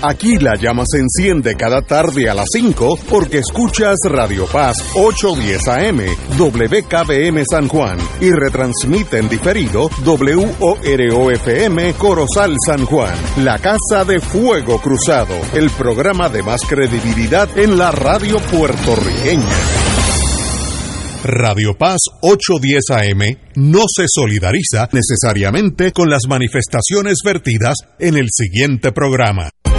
Aquí la llama se enciende cada tarde a las 5 porque escuchas Radio Paz 810 AM, WKBM San Juan y retransmite en diferido WOROFM Corozal San Juan, la Casa de Fuego Cruzado, el programa de más credibilidad en la radio puertorriqueña. Radio Paz 810 AM no se solidariza necesariamente con las manifestaciones vertidas en el siguiente programa.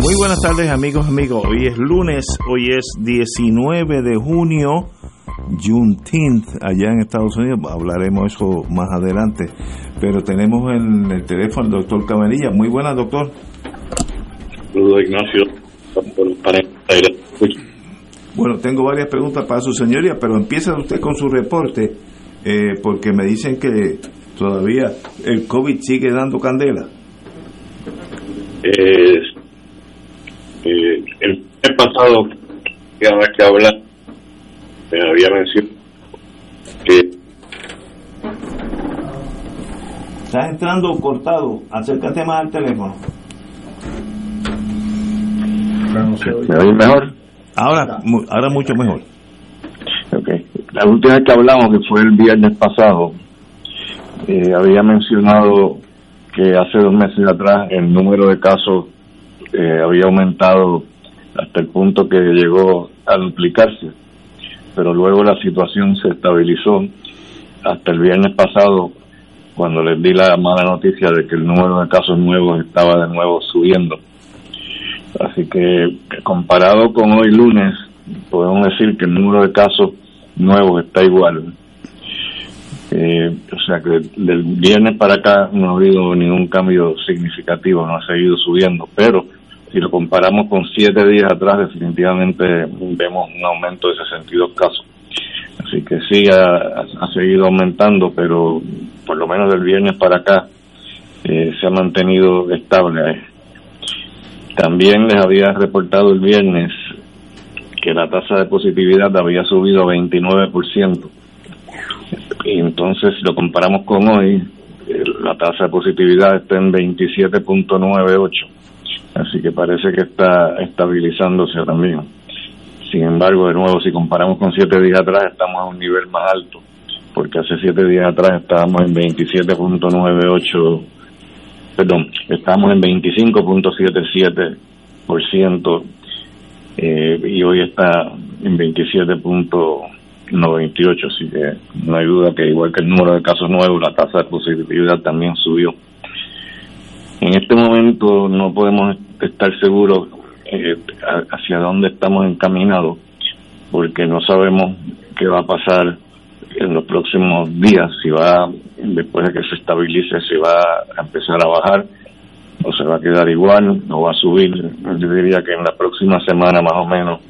Muy buenas tardes amigos, amigos. Hoy es lunes, hoy es 19 de junio, Juneteenth, allá en Estados Unidos. Hablaremos eso más adelante. Pero tenemos en el teléfono al doctor Cabanilla. Muy buenas, doctor. Saludos, Ignacio. Bueno, tengo varias preguntas para su señoría, pero empieza usted con su reporte, eh, porque me dicen que todavía el COVID sigue dando candela. Eh, eh, el mes pasado, cada vez que hablar, me había mencionado que. Estás entrando cortado, acércate más al teléfono. ¿Me oye mejor? Ahora, ahora mucho mejor. Okay. La última vez que hablamos, que fue el viernes pasado, eh, había mencionado que hace dos meses atrás el número de casos eh, había aumentado hasta el punto que llegó a duplicarse, pero luego la situación se estabilizó hasta el viernes pasado cuando les di la mala noticia de que el número de casos nuevos estaba de nuevo subiendo. Así que comparado con hoy lunes, podemos decir que el número de casos nuevos está igual. Eh, o sea que del viernes para acá no ha habido ningún cambio significativo, no ha seguido subiendo, pero si lo comparamos con siete días atrás, definitivamente vemos un aumento de 62 casos. Así que sí, ha, seguido aumentando, pero por lo menos del viernes para acá eh, se ha mantenido estable. También les había reportado el viernes que la tasa de positividad había subido a 29%. Y entonces, si lo comparamos con hoy, eh, la tasa de positividad está en 27.98 Así que parece que está estabilizándose ahora mismo. Sin embargo, de nuevo, si comparamos con siete días atrás, estamos a un nivel más alto, porque hace siete días atrás estábamos en 27.98, perdón, estábamos en 25.77%, eh, y hoy está en 27.98, así que no hay duda que igual que el número de casos nuevos, la tasa de positividad también subió. En este momento no podemos estar seguros eh, hacia dónde estamos encaminados, porque no sabemos qué va a pasar en los próximos días, si va, después de que se estabilice, si va a empezar a bajar o se va a quedar igual o va a subir. Yo diría que en la próxima semana más o menos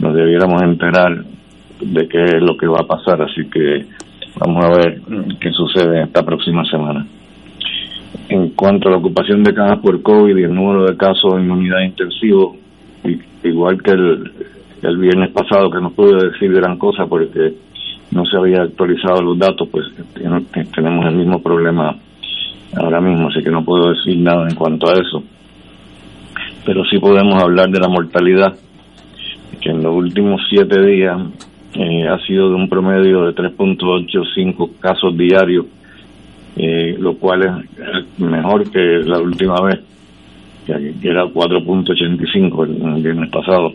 nos debiéramos enterar de qué es lo que va a pasar, así que vamos a ver qué sucede esta próxima semana. En cuanto a la ocupación de camas por COVID y el número de casos en unidad intensivo, igual que el, el viernes pasado, que no pude decir gran cosa porque no se había actualizado los datos, pues tenemos el mismo problema ahora mismo, así que no puedo decir nada en cuanto a eso. Pero sí podemos hablar de la mortalidad, que en los últimos siete días eh, ha sido de un promedio de 3.85 casos diarios eh, lo cual es mejor que la última vez, que era 4.85 el, viernes pasado.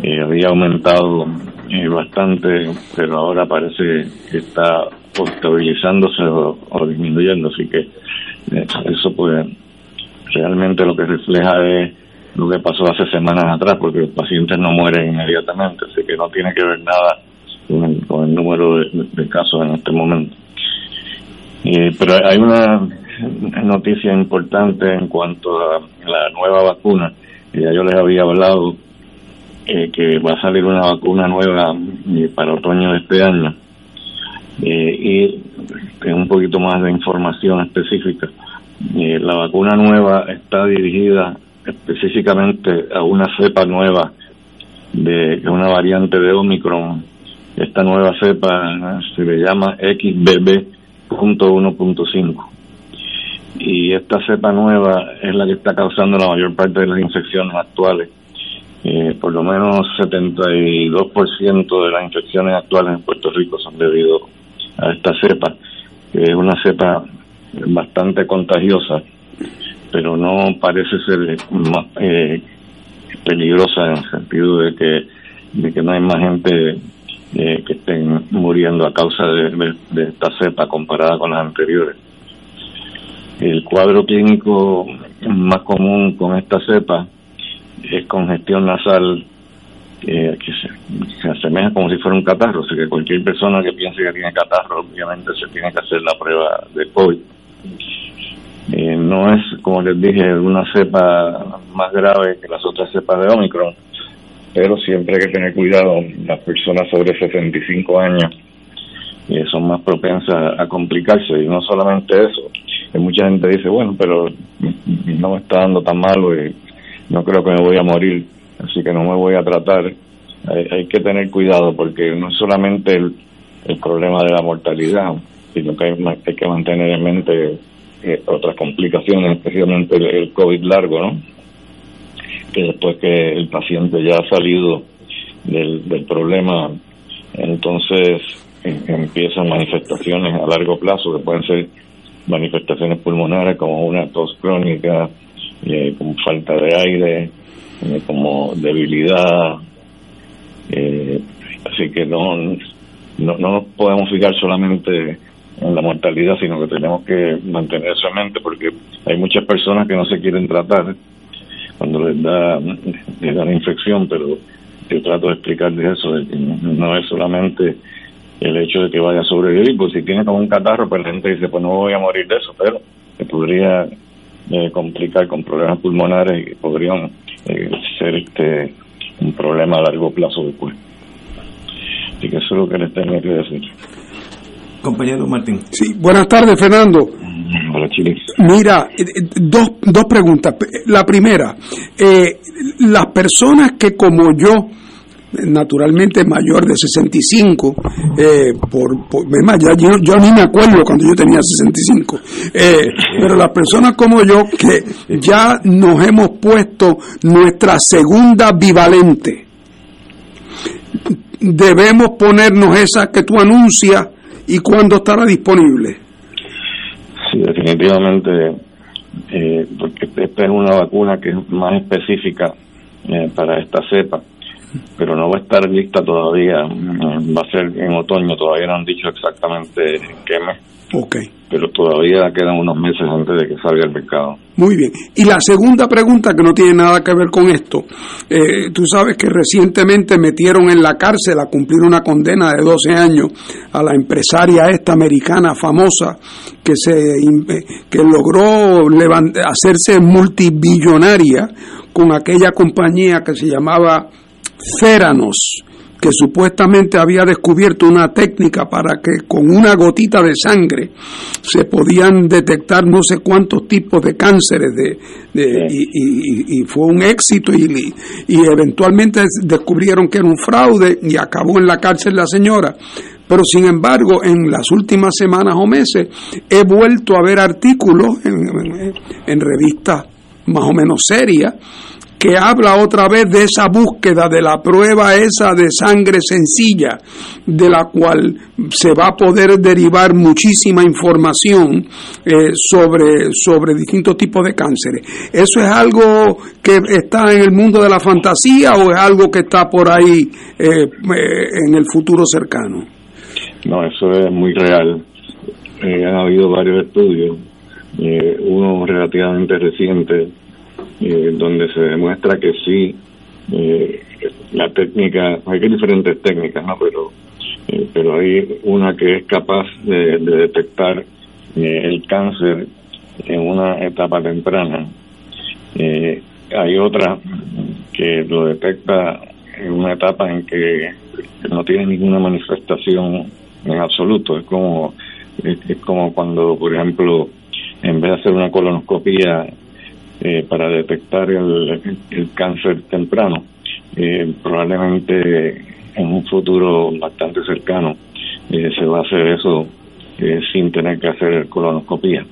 Eh, había aumentado eh, bastante, pero ahora parece que está estabilizándose o, disminuyendo, así que eso pues realmente lo que refleja es lo que pasó hace semanas atrás, porque los pacientes no mueren inmediatamente, así que no tiene que ver nada con el, número de casos en este momento. Eh, pero hay una noticia importante en cuanto a la nueva vacuna, que ya yo les había hablado que va a salir una vacuna nueva para otoño de este año y un poquito más de información específica. la vacuna nueva está dirigida específicamente a una cepa nueva de una variante de Omicron. Esta nueva cepa se le llama XBB.1.5 y esta cepa nueva es la que está causando la mayor parte de las infecciones actuales. Eh, por lo menos 72% de las infecciones actuales en Puerto Rico son debido a esta cepa, que es una cepa bastante contagiosa, pero no parece ser más, eh, peligrosa en el sentido de que, de que no hay más gente eh, que estén muriendo a causa de, esta cepa comparada con las anteriores. El cuadro clínico más común con esta cepa es congestión nasal que se, asemeja como si fuera un catarro, o que cualquier persona que piense que tiene catarro obviamente se tiene que hacer la prueba de COVID. Eh, no es, como les dije, una cepa más grave que las otras cepas de Omicron, pero siempre hay que tener cuidado. Las personas sobre 65 años eh, son más propensas a complicarse y no solamente eso. Mucha gente dice, bueno, pero no me está dando tan malo y no creo que me voy a morir, así que no me voy a tratar. Hay, que tener cuidado porque no es solamente el, problema de la mortalidad, sino que hay, hay que mantener en mente eh, otras complicaciones, especialmente el, COVID largo, ¿no? Que después que el paciente ya ha salido del, del problema, entonces eh, empiezan manifestaciones a largo plazo que pueden ser manifestaciones pulmonares como una tos crónica, eh, como falta de aire, como debilidad. así que no, no, no nos podemos fijar solamente en la mortalidad, sino que tenemos que mantener esa mente porque hay muchas personas que no se quieren tratar cuando les da, les da la infección, pero yo trato de explicarles eso, de que no es solamente el hecho de que vaya a sobrevivir, pues si tiene como un catarro, pues la gente dice, pues no voy a morir de eso, pero se podría eh, complicar con problemas pulmonares y podrían eh, ser este un problema a largo plazo después. Así que eso es lo que les tengo que decir. Compañero Martín. Sí, buenas tardes, Fernando. Mira, eh, eh, dos, dos preguntas. La primera, eh, las personas que como yo, naturalmente mayor de 65, eh, por, por ya, yo, yo, ni me acuerdo cuando yo tenía 65, eh, pero las personas como yo que ya nos hemos puesto nuestra segunda bivalente, debemos ponernos esa que tú anuncias y cuándo estará disponible? Definitivamente, eh, porque esta es una vacuna que es más específica eh, para esta cepa, pero no va a estar lista todavía, mm, va a ser en otoño, todavía no han dicho exactamente en qué mes. Okay pero todavía quedan unos meses antes de que salga el mercado. Muy bien. Y la segunda pregunta que no tiene nada que ver con esto. Eh, tú sabes que recientemente metieron en la cárcel a cumplir una condena de 12 años a la empresaria esta americana famosa que, se, eh, que logró hacerse multibillonaria con aquella compañía que se llamaba Ceranos que supuestamente había descubierto una técnica para que con una gotita de sangre se podían detectar no sé cuántos tipos de cánceres de, y, fue un éxito y, y eventualmente descubrieron que era un fraude y acabó en la cárcel la señora. Pero sin embargo, en las últimas semanas o meses he vuelto a ver artículos en, en revistas más o menos serias que habla otra vez de esa búsqueda de la prueba esa de sangre sencilla, de la cual se va a poder derivar muchísima información eh, sobre, sobre distintos tipos de cánceres. ¿Eso es algo que está en el mundo de la fantasía o es algo que está por ahí eh, eh, en el futuro cercano? No, eso es muy real. han habido varios estudios, uno relativamente reciente eh, donde se demuestra que sí, eh, la técnica, hay diferentes técnicas, ¿no? Pero, eh, pero hay una que es capaz de, detectar el cáncer en una etapa temprana. hay otra que lo detecta en una etapa en que no tiene ninguna manifestación en absoluto. Es como, es, como cuando, por ejemplo, en vez de hacer una colonoscopia eh, para detectar el, cáncer temprano, eh, probablemente en un futuro bastante cercano eh, se va a hacer eso sin tener que hacer colonoscopia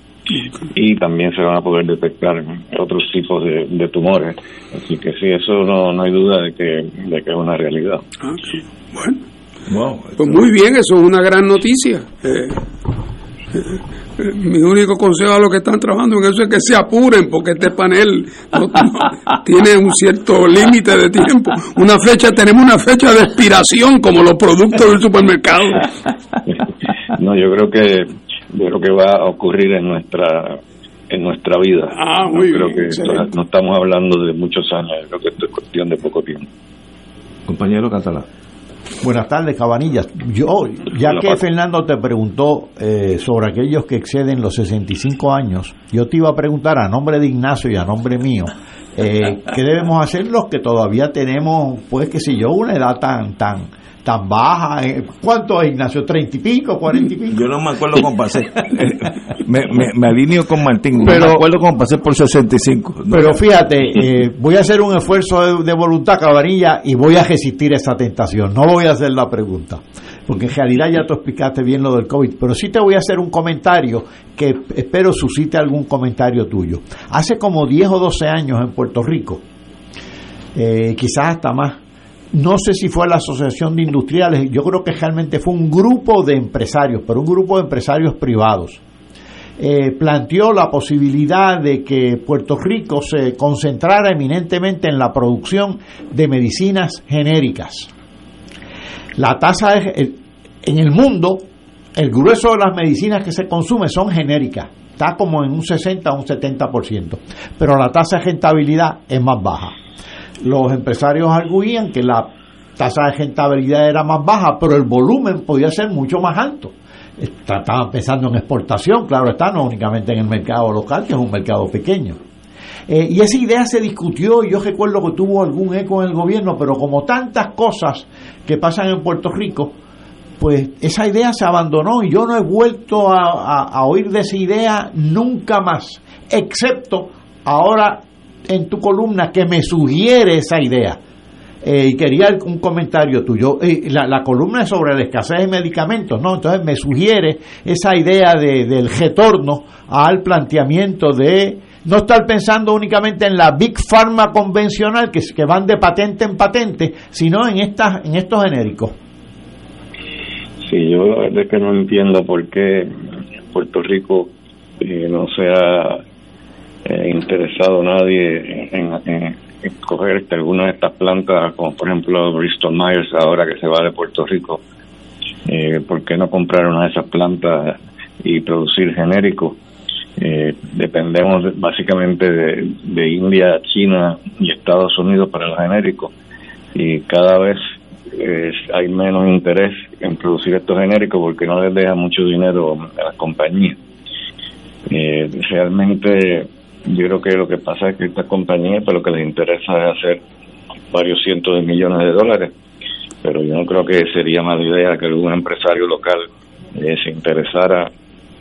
y también se van a poder detectar otros tipos de, tumores. Así que sí, eso no, no hay duda de que, de que es una realidad. Ah, bueno. pues muy bien, eso es una gran noticia. Mi único consejo a los que están trabajando en eso es que se apuren porque este panel tiene un cierto límite de tiempo. Una fecha, tenemos una fecha de expiración como los productos del supermercado. No, yo creo que de lo que va a ocurrir en nuestra en nuestra vida. Ah, muy creo que no estamos hablando de muchos años, creo que esto es cuestión de poco tiempo. Compañero Catalá. Buenas tardes, Cabanillas. Yo, ya que Fernando te preguntó eh, sobre aquellos que exceden los 65 años, yo te iba a preguntar a nombre de Ignacio y a nombre mío, eh, ¿qué debemos hacer los que todavía tenemos, pues, qué sé yo, una edad tan, tan, tan baja. Eh, ¿Cuánto es, Ignacio? ¿Treinta y pico? ¿Cuarenta y pico? Yo no me acuerdo cómo pasé. me, me, alineo con Martín. Pero, no me acuerdo cómo pasé por 65. Pero fíjate, eh, voy a hacer un esfuerzo de, voluntad, cabanilla, y voy a resistir esa tentación. No voy a hacer la pregunta. Porque en realidad ya tú explicaste bien lo del COVID. Pero sí te voy a hacer un comentario que espero suscite algún comentario tuyo. Hace como 10 o 12 años en Puerto Rico, eh, quizás hasta más, no sé si fue la Asociación de Industriales, yo creo que realmente fue un grupo de empresarios, pero un grupo de empresarios privados. Eh, planteó la posibilidad de que Puerto Rico se concentrara eminentemente en la producción de medicinas genéricas. La tasa en el mundo, el grueso de las medicinas que se consumen son genéricas, está como en un 60 o un 70%, pero la tasa de rentabilidad es más baja los empresarios arguían que la tasa de rentabilidad era más baja, pero el volumen podía ser mucho más alto. Estaban pensando en exportación, claro está, no únicamente en el mercado local, que es un mercado pequeño. Eh, y esa idea se discutió y yo recuerdo que tuvo algún eco en el gobierno, pero como tantas cosas que pasan en Puerto Rico, pues esa idea se abandonó y yo no he vuelto a oír de esa idea nunca más, excepto ahora en tu columna que me sugiere esa idea. Eh, y quería un comentario tuyo. Eh, la, columna es sobre la escasez de medicamentos, ¿no? Entonces me sugiere esa idea de, del retorno al planteamiento de no estar pensando únicamente en la Big Pharma convencional que, que van de patente en patente, sino en, estas, en estos genéricos. Sí, yo la es que no entiendo por qué Puerto Rico eh, no sea eh, interesado nadie en, en, coger este, alguna de estas plantas, como por ejemplo Bristol Myers, ahora que se va de Puerto Rico. Eh, ¿Por qué no comprar una de esas plantas y producir genéricos? Eh, dependemos básicamente de, India, China y Estados Unidos para los genéricos y cada vez hay menos interés en producir estos genéricos porque no les deja mucho dinero a las compañías. Eh, realmente yo creo que lo que pasa es que esta compañía, pues lo que les interesa es hacer varios cientos de millones de dólares, pero yo no creo que sería mala idea que algún empresario local eh, se interesara,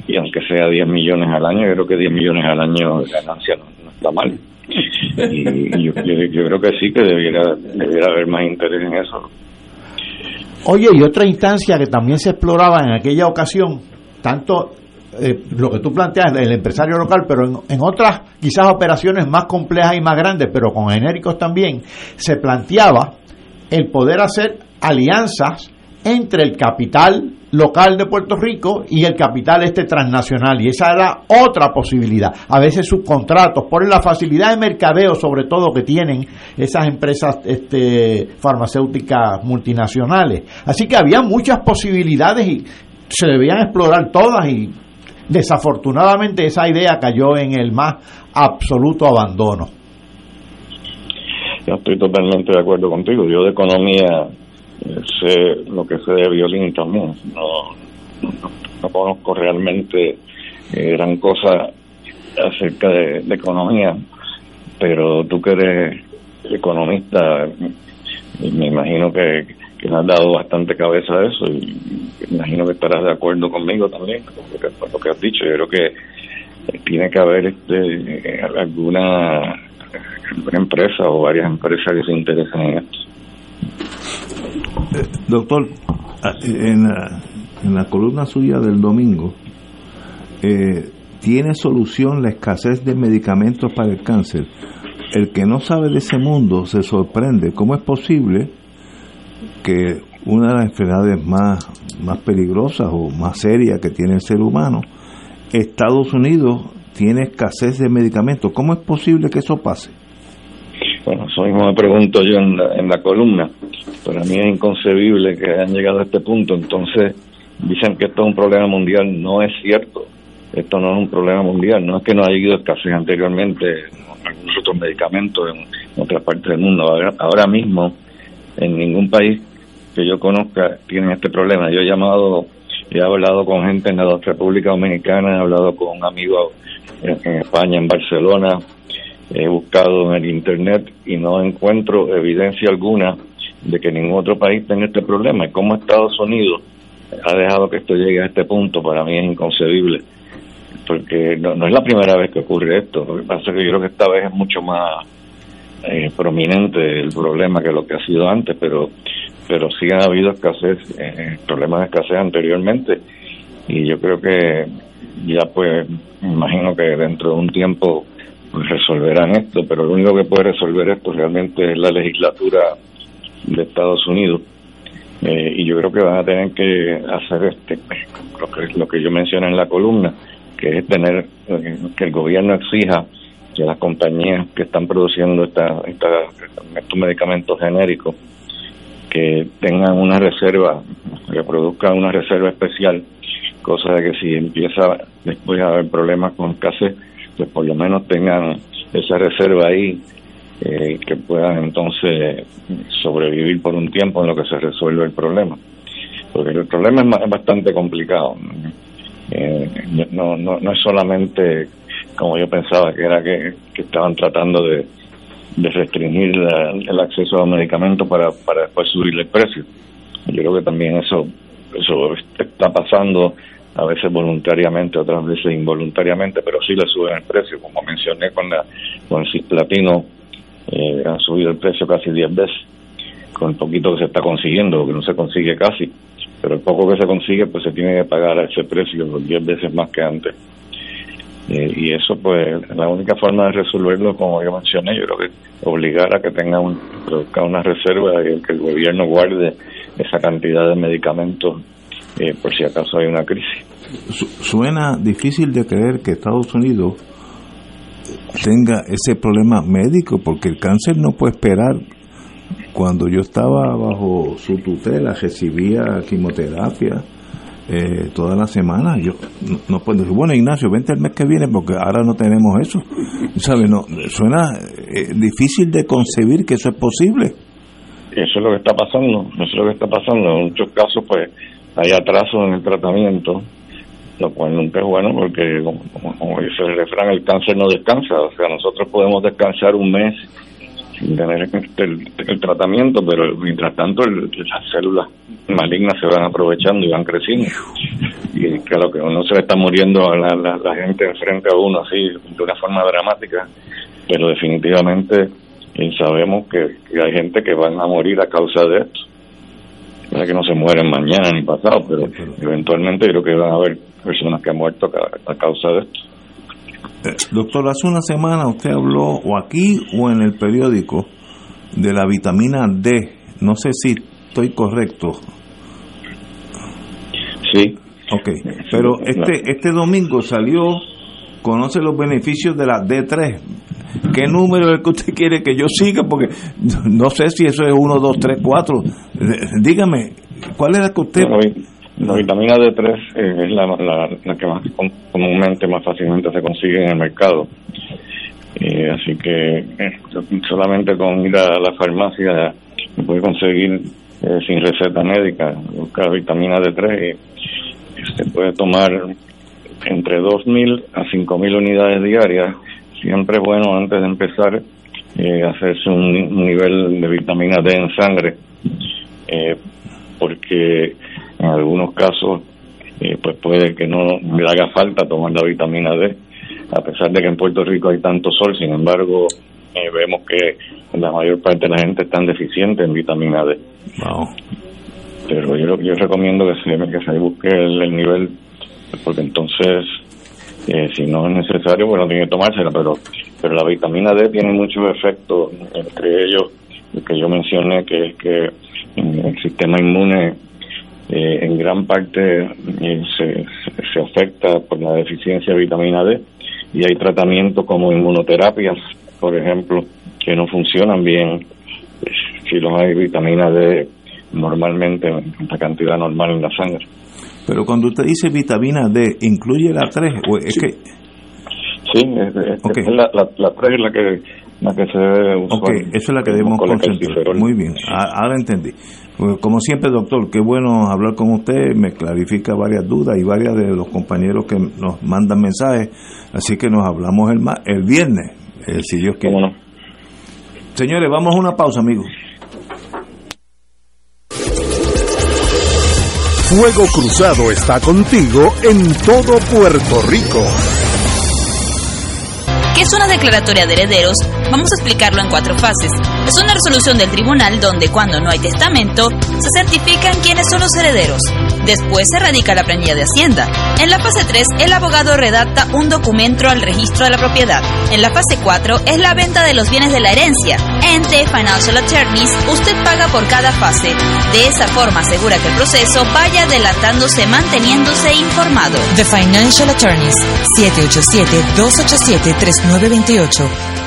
y aunque sea 10 millones al año, yo creo que 10 millones al año de ganancia no, está mal. Y, yo, creo que sí, que debiera, debiera haber más interés en eso. Oye, y otra instancia que también se exploraba en aquella ocasión, tanto eh, lo que tú planteas, el empresario local, pero en, otras quizás operaciones más complejas y más grandes, pero con genéricos también, se planteaba el poder hacer alianzas entre el capital local de Puerto Rico y el capital este transnacional y esa era otra posibilidad. A veces subcontratos por la facilidad de mercadeo sobre todo que tienen esas empresas este, farmacéuticas multinacionales. Así que había muchas posibilidades y se debían explorar todas y Desafortunadamente esa idea cayó en el más absoluto abandono. Yo estoy totalmente de acuerdo contigo. Yo de economía eh, sé lo que sé de violín también. No, no, conozco realmente eh, gran cosa acerca de, economía, pero tú que eres economista, me imagino que, que le has dado bastante cabeza a eso y imagino que estarás de acuerdo conmigo también con lo que, has dicho. Yo creo que tiene que haber este, alguna, alguna empresa o varias empresas que se interesen en esto. Eh, doctor, ah, en la, en la columna suya del domingo, eh, ¿tiene solución la escasez de medicamentos para el cáncer? El que no sabe de ese mundo se sorprende. ¿Cómo es posible que una de las enfermedades más, más peligrosas o más serias que tiene el ser humano, Estados Unidos tiene escasez de medicamentos? ¿Cómo es posible que eso pase? Bueno, eso mismo me pregunto yo en la, en la columna. Para mí es inconcebible que hayan llegado a este punto. Entonces, dicen que esto es un problema mundial. No es cierto. Esto no es un problema mundial. No es que no haya habido escasez anteriormente en algunos otros medicamentos en otras partes del mundo. Ahora, ahora mismo, en ningún país que yo conozca tienen este problema. Yo he llamado, he hablado con gente en la República Dominicana, he hablado con amigos en, en España, en Barcelona, he buscado en el internet y no encuentro evidencia alguna de que ningún otro país tenga este problema. Y como Estados Unidos ha dejado que esto llegue a este punto, para mí es inconcebible, porque no, no es la primera vez que ocurre esto. Lo que pasa es que yo creo que esta vez es mucho más eh, prominente el problema que lo que ha sido antes, pero pero sí ha habido escasez, eh, problemas de escasez anteriormente y yo creo que ya pues imagino que dentro de un tiempo pues resolverán esto, pero lo único que puede resolver esto realmente es la legislatura de Estados Unidos. Eh, y yo creo que van a tener que hacer este lo que, lo que yo mencioné en la columna, que es tener eh, que el gobierno exija que las compañías que están produciendo esta, esta, estos medicamentos genéricos que tengan una reserva, que produzcan una reserva especial, cosa de que si empieza después a haber problemas con escasez, pues por lo menos tengan esa reserva ahí eh, que puedan entonces sobrevivir por un tiempo en lo que se resuelve el problema. Porque el problema es, es bastante complicado. Eh, no, no, no es solamente como yo pensaba que era que, que estaban tratando de, de restringir el acceso a medicamentos para, para después subir el precio. Yo creo que también eso, eso está pasando a veces voluntariamente, otras veces involuntariamente, pero sí le suben el precio, como mencioné con, la, con el cisplatino, eh, han subido el precio casi 10 veces, con el poquito que se está consiguiendo, que no se consigue casi, pero el poco que se consigue, pues se tiene que pagar a ese precio, 10 veces más que antes. Eh, y eso, pues, la única forma de resolverlo, como yo mencioné, yo creo que obligar a que tenga un, una reserva y que el gobierno guarde esa cantidad de medicamentos eh, por si acaso hay una crisis. Suena difícil de creer que Estados Unidos tenga ese problema médico, porque el cáncer no puede esperar. Cuando yo estaba bajo su tutela, recibía quimioterapia eh, toda la semana. Yo no, no puedo decir, bueno, Ignacio, vente el mes que viene porque ahora no tenemos eso. ¿Sabes? No, suena eh, difícil de concebir que eso es posible. Eso es lo que está pasando, eso es lo que está pasando. En muchos casos, pues, hay atraso en el tratamiento, lo cual nunca es bueno porque, como, como dice el refrán, el cáncer no descansa. O sea, nosotros podemos descansar un mes sin tener el, el tratamiento, pero mientras tanto el, las células malignas se van aprovechando y van creciendo. Y claro que uno se le está muriendo a la, la, la gente enfrente a uno así, de una forma dramática, pero definitivamente eh, sabemos que, que hay gente que van a morir a causa de esto no es que no se mueren mañana ni pasado, pero eventualmente creo que van a haber personas que han muerto a, a causa de esto. Eh, doctor, hace una semana usted habló, o aquí o en el periódico, de la vitamina D. No sé si estoy correcto. Sí. Ok, pero este, este domingo salió, conoce los beneficios de la D3. ¿Qué número es el que usted quiere que yo siga? Porque no sé si eso es 1, 2, 3, 4. Dígame, ¿cuál es la que usted... Bueno, la vitamina D3 eh, es la, la, la, que más comúnmente, más fácilmente se consigue en el mercado. Eh, así que eh, solamente con ir a la farmacia se puede conseguir sin receta médica, buscar vitamina D3 y se puede tomar entre 2.000 a 5.000 unidades diarias. Siempre es bueno antes de empezar hacerse un, nivel de vitamina D en sangre, porque en algunos casos eh, pues puede que no le haga falta tomar la vitamina D, a pesar de que en Puerto Rico hay tanto sol, sin embargo vemos que la mayor parte de la gente está deficiente en vitamina D. Pero yo, yo recomiendo que se, que se busque el nivel, porque entonces eh, si no es necesario, bueno, tiene que tomársela, pero, pero la vitamina D tiene muchos efectos, entre ellos. El que yo mencioné, que es que el sistema inmune eh, en gran parte eh, se, se afecta por la deficiencia de vitamina D y hay tratamientos como inmunoterapias, por ejemplo, que no funcionan bien si no hay vitamina D normalmente en la cantidad normal en la sangre. Pero cuando usted dice vitamina D, ¿incluye la 3 o es sí. que...? Sí, es, la, la, 3 es la que, la que se debe usar. Ok, eso es la que debemos concentrar. Muy bien, ahora entendí. Pues, como siempre, doctor, qué bueno hablar con usted, me clarifica varias dudas y varias de los compañeros que nos mandan mensajes, así que nos hablamos el, el viernes, eh, si Dios quiere. Señores, vamos a una pausa, amigos. Fuego Cruzado está contigo en todo Puerto Rico. ¿Qué es una declaratoria de herederos? Vamos a explicarlo en cuatro fases. Es una resolución del tribunal donde cuando no hay testamento, se certifican quiénes son los herederos. Después se radica la planilla de Hacienda. En la fase 3, el abogado redacta un documento al registro de la propiedad. En la fase 4 es la venta de los bienes de la herencia. En The Financial Attorneys, usted paga por cada fase. De esa forma asegura que el proceso vaya adelantándose manteniéndose informado. The Financial Attorneys, 787-287-3928.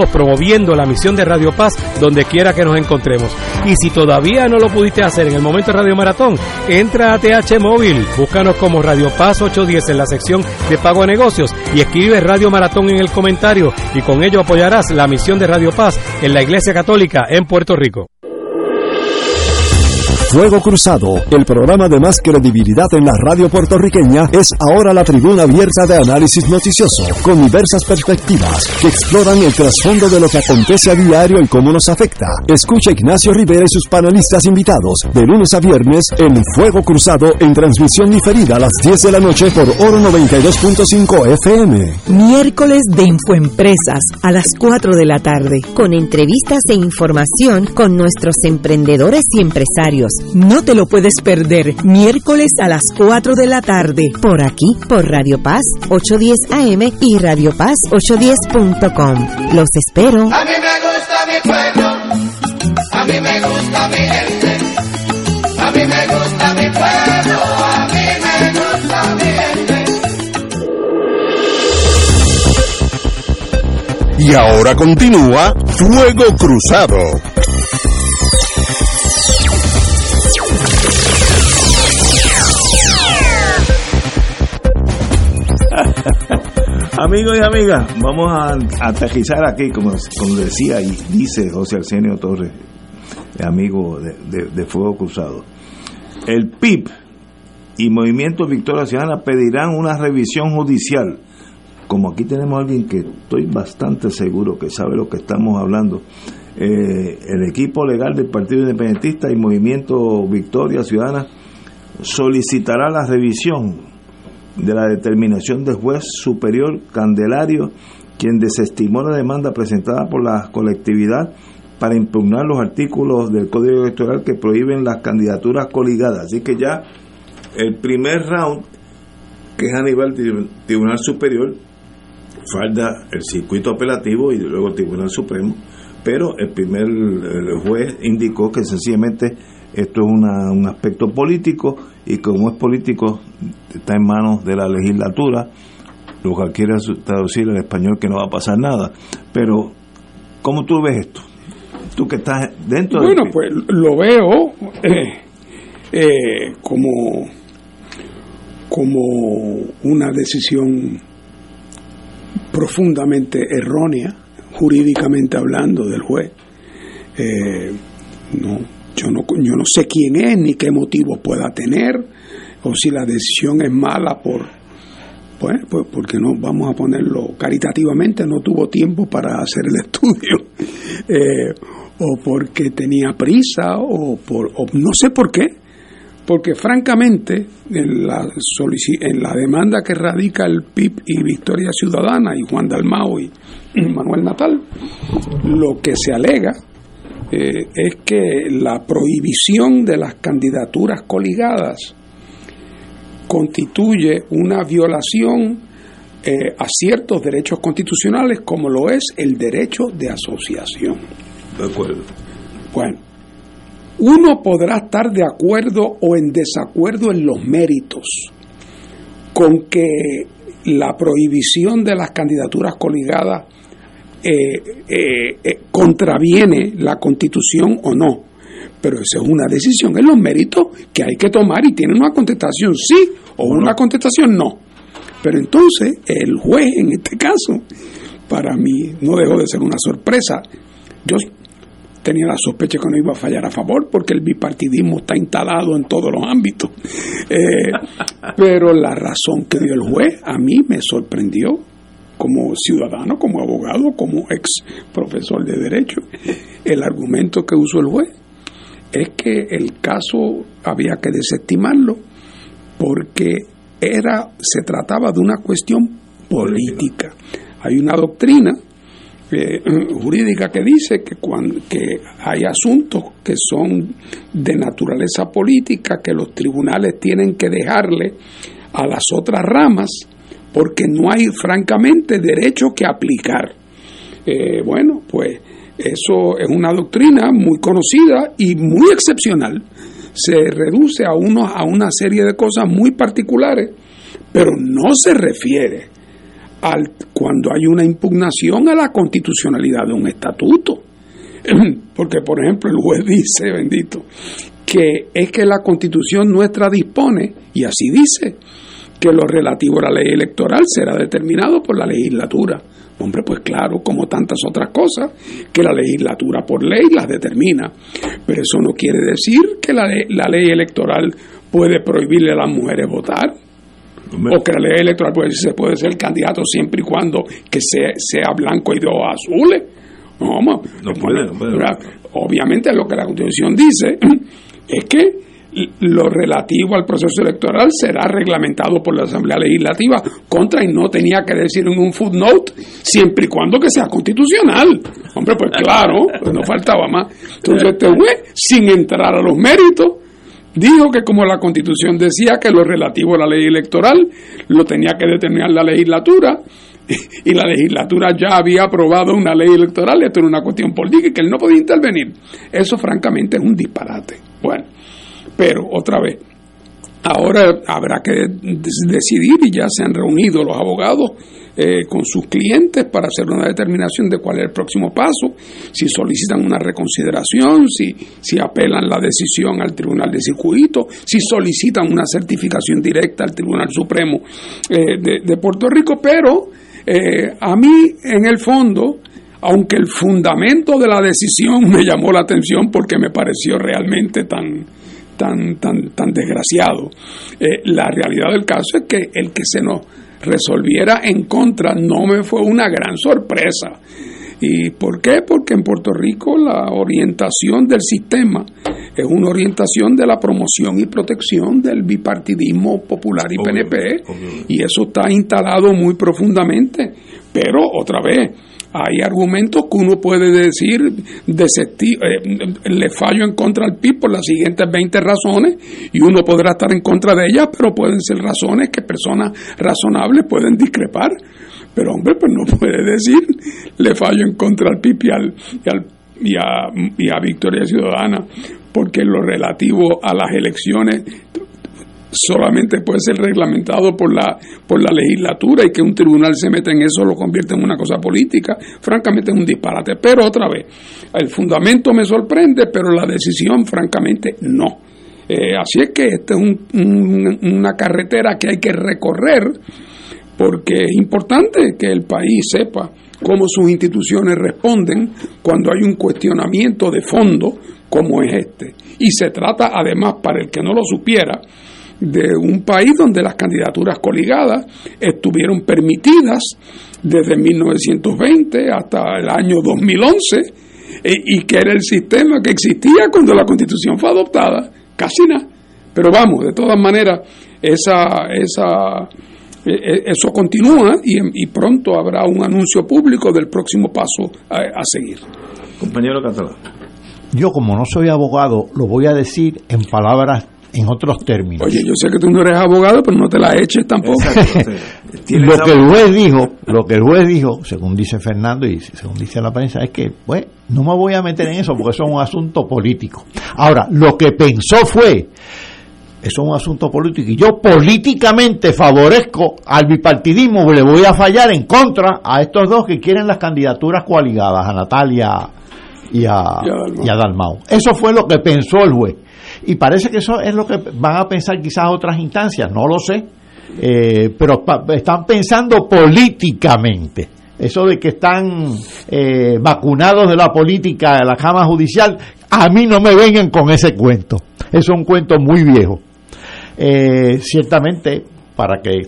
promoviendo la misión de Radio Paz donde quiera que nos encontremos. Y si todavía no lo pudiste hacer en el momento Radio Maratón, entra a TH Móvil, búscanos como Radio Paz 810 en la sección de pago a negocios y escribe Radio Maratón en el comentario y con ello apoyarás la misión de Radio Paz en la Iglesia Católica en Puerto Rico. Fuego Cruzado, el programa de más credibilidad en la radio puertorriqueña, es ahora la tribuna abierta de análisis noticioso, con diversas perspectivas que exploran el trasfondo de lo que acontece a diario y cómo nos afecta. Escucha Ignacio Rivera y sus panelistas invitados de lunes a viernes en Fuego Cruzado en transmisión diferida a las 10 de la noche por Oro 92.5 FM. Miércoles de Infoempresas a las 4 de la tarde, con entrevistas e información con nuestros emprendedores y empresarios no te lo puedes perder. Miércoles a las 4 de la tarde. Por aquí, por Radio Paz 810 AM y Radio Paz 810.com. Los espero. A mí me gusta mi pueblo. A mí me gusta mi gente. A mí me gusta mi pueblo. A mí me gusta mi gente. Y ahora continúa Fuego Cruzado. Amigos y amigas, vamos a aterrizar aquí, como, decía y dice José Arsenio Torres, amigo de, Fuego Cruzado. El PIB y Movimiento Victoria Ciudadana pedirán una revisión judicial. Como aquí tenemos a alguien que estoy bastante seguro que sabe lo que estamos hablando, eh, el equipo legal del Partido Independentista y Movimiento Victoria Ciudadana solicitará la revisión de la determinación del juez superior Candelario, quien desestimó la demanda presentada por la colectividad para impugnar los artículos del Código Electoral que prohíben las candidaturas coligadas. Así que ya el primer round, que es a nivel Tribunal Superior, falta el circuito apelativo y luego el Tribunal Supremo, pero el primer juez indicó que sencillamente esto es un aspecto político y como es político está en manos de la legislatura, lo que quiere traducir al español que no va a pasar nada. Pero ¿Cómo tú ves esto? Tú que estás dentro Bueno, pues lo veo eh, eh, como, como una decisión profundamente errónea, jurídicamente hablando, del juez. Eh, no, yo no, yo no sé quién es ni qué motivo pueda tener, o si la decisión es mala por, pues, pues porque no vamos a ponerlo caritativamente, no tuvo tiempo para hacer el estudio, eh, o porque tenía prisa, o, por, no sé por qué, porque francamente en la, en la demanda que radica el PIB y Victoria Ciudadana y Juan Dalmao y Manuel Natal, lo que se alega eh, es que la prohibición de las candidaturas coligadas constituye una violación eh, a ciertos derechos constitucionales como lo es el derecho de asociación. De acuerdo. Bueno, uno podrá estar de acuerdo o en desacuerdo en los méritos con que la prohibición de las candidaturas coligadas eh, eh, contraviene la constitución o no. Pero esa es una decisión en los méritos que hay que tomar y tiene una contestación sí o una contestación no. Pero entonces el juez en este caso, para mí no dejó de ser una sorpresa. Yo tenía la sospecha que no iba a fallar a favor porque el bipartidismo está instalado en todos los ámbitos. Eh, pero la razón que dio el juez a mí me sorprendió como ciudadano, como abogado, como ex profesor de derecho. El argumento que usó el juez es que el caso había que desestimarlo porque era se trataba de una cuestión política. Hay una doctrina eh, jurídica que dice que, cuando, que hay asuntos que son de naturaleza política que los tribunales tienen que dejarle a las otras ramas porque no hay francamente derecho que aplicar. Eh, bueno, pues eso es una doctrina muy conocida y muy excepcional. Se reduce a, uno, a una serie de cosas muy particulares, pero no se refiere al, cuando hay una impugnación a la constitucionalidad de un estatuto. Porque, por ejemplo, el juez dice, bendito, que es que la constitución nuestra dispone, y así dice, que lo relativo a la ley electoral será determinado por la legislatura. Hombre, pues claro, como tantas otras cosas, que la legislatura por ley las determina. Pero eso no quiere decir que la, ley- la ley electoral puede prohibirle a las mujeres votar. O que la ley electoral puede, se puede ser candidato siempre y cuando que sea, sea blanco y de ojos azules. No, No puede, no puede. Obviamente lo que la Constitución dice es que lo relativo al proceso electoral será reglamentado por la Asamblea Legislativa contra y no tenía que decir en un footnote siempre y cuando que sea constitucional. Hombre, pues claro, pues no faltaba más. Entonces este juez, sin entrar a los méritos, dijo que como la constitución decía que lo relativo a la ley electoral lo tenía que determinar la legislatura y la legislatura ya había aprobado una ley electoral, esto era una cuestión política y que él no podía intervenir. Eso francamente es un disparate. Bueno, pero otra vez, ahora habrá que decidir y ya se han reunido los abogados eh, con sus clientes para hacer una determinación de cuál es el próximo paso, si solicitan una reconsideración, si, si apelan la decisión al Tribunal de Circuito, si solicitan una certificación directa al Tribunal Supremo eh, de, de Puerto Rico, pero eh, a mí en el fondo, aunque el fundamento de la decisión me llamó la atención porque me pareció realmente tan, tan, tan, tan desgraciado. Eh, la realidad del caso es que el que se nos resolviera en contra no me fue una gran sorpresa. ¿Y por qué? Porque en Puerto Rico la orientación del sistema es una orientación de la promoción y protección del bipartidismo popular y Obvio, PNP, obvio. y eso está instalado muy profundamente. Pero otra vez, hay argumentos que uno puede decir, eh, le fallo en contra al PIB por las siguientes 20 razones, y uno podrá estar en contra de ellas, pero pueden ser razones que personas razonables pueden discrepar. Pero hombre, pues no puede decir, le fallo en contra al PIB y, al, y, a, y a Victoria Ciudadana, porque lo relativo a las elecciones solamente puede ser reglamentado por la, por la legislatura y que un tribunal se meta en eso lo convierte en una cosa política, francamente es un disparate. Pero otra vez, el fundamento me sorprende, pero la decisión francamente no. Eh, así es que esta es una carretera que hay que recorrer porque es importante que el país sepa cómo sus instituciones responden cuando hay un cuestionamiento de fondo como es este. Y se trata además, para el que no lo supiera, de un país donde las candidaturas coligadas estuvieron permitidas desde 1920 hasta el año 2011 e, y que era el sistema que existía cuando la constitución fue adoptada, casi nada. Pero vamos, de todas maneras, esa, esa, e, e, eso continúa y, pronto habrá un anuncio público del próximo paso a, a seguir. Compañero Catalán. Yo como no soy abogado, lo voy a decir en palabras en otros términos. Oye, yo sé que tú no eres abogado, pero no te la eches tampoco. lo que el juez dijo, lo que el juez dijo, según dice Fernando y según dice la prensa, es que, pues, no me voy a meter en eso porque eso es un asunto político. Ahora, lo que pensó fue, eso es un asunto político y yo políticamente favorezco al bipartidismo, le voy a fallar en contra a estos dos que quieren las candidaturas coaligadas, a Natalia y a, y a Dalmau. Eso fue lo que pensó el juez. Y parece que eso es lo que van a pensar quizás otras instancias, no lo sé, eh, pero están pensando políticamente. Eso de que están eh, vacunados de la política, de la Cámara Judicial, a mí no me vengan con ese cuento. Es un cuento muy viejo. Eh, ciertamente, para que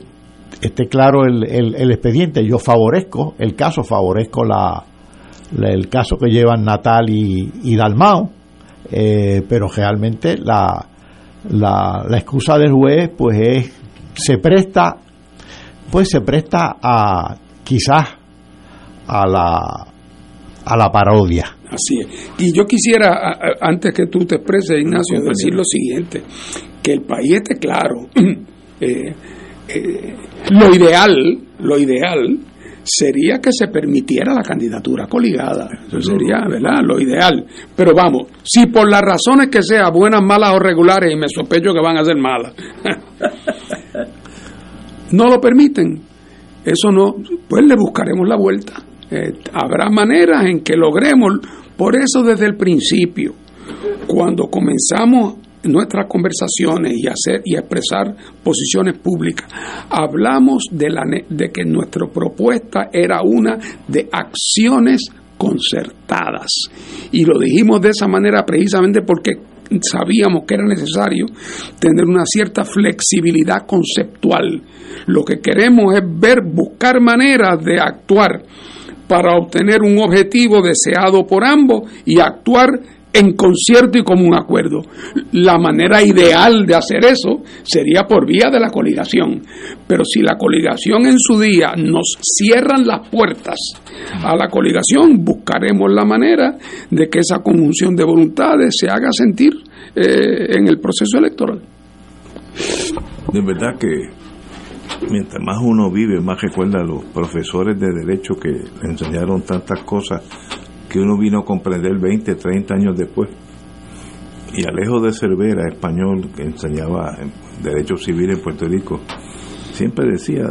esté claro el, el, expediente, yo favorezco el caso, favorezco la, el caso que llevan Natal y, y Dalmao eh, pero realmente la, la, la, excusa del juez pues es se presta pues se presta a quizás a la a la parodia. Así es. Y yo quisiera antes que tú te expreses Ignacio decir lo siguiente que el país esté claro eh, eh, lo ideal lo ideal sería que se permitiera la candidatura coligada. Eso sería, ¿verdad? Lo ideal. Pero vamos, si por las razones que sea, buenas, malas o regulares, y me sospecho que van a ser malas, no lo permiten, eso no, pues le buscaremos la vuelta. Eh, habrá maneras en que logremos, por eso desde el principio, cuando comenzamos nuestras conversaciones y hacer y expresar posiciones públicas. Hablamos de, la, de que nuestra propuesta era una de acciones concertadas. Y lo dijimos de esa manera precisamente porque sabíamos que era necesario tener una cierta flexibilidad conceptual. Lo que queremos es ver, buscar maneras de actuar para obtener un objetivo deseado por ambos y actuar en concierto y como un acuerdo. La manera ideal de hacer eso sería por vía de la coligación. Pero si la coligación en su día nos cierran las puertas a la coligación, buscaremos la manera de que esa conjunción de voluntades se haga sentir eh, en el proceso electoral. De verdad que mientras más uno vive, más recuerda a los profesores de derecho que le enseñaron tantas cosas que uno vino a comprender 20, 30 años después. Y Alejo de Cervera, español, que enseñaba Derecho Civil en Puerto Rico, siempre decía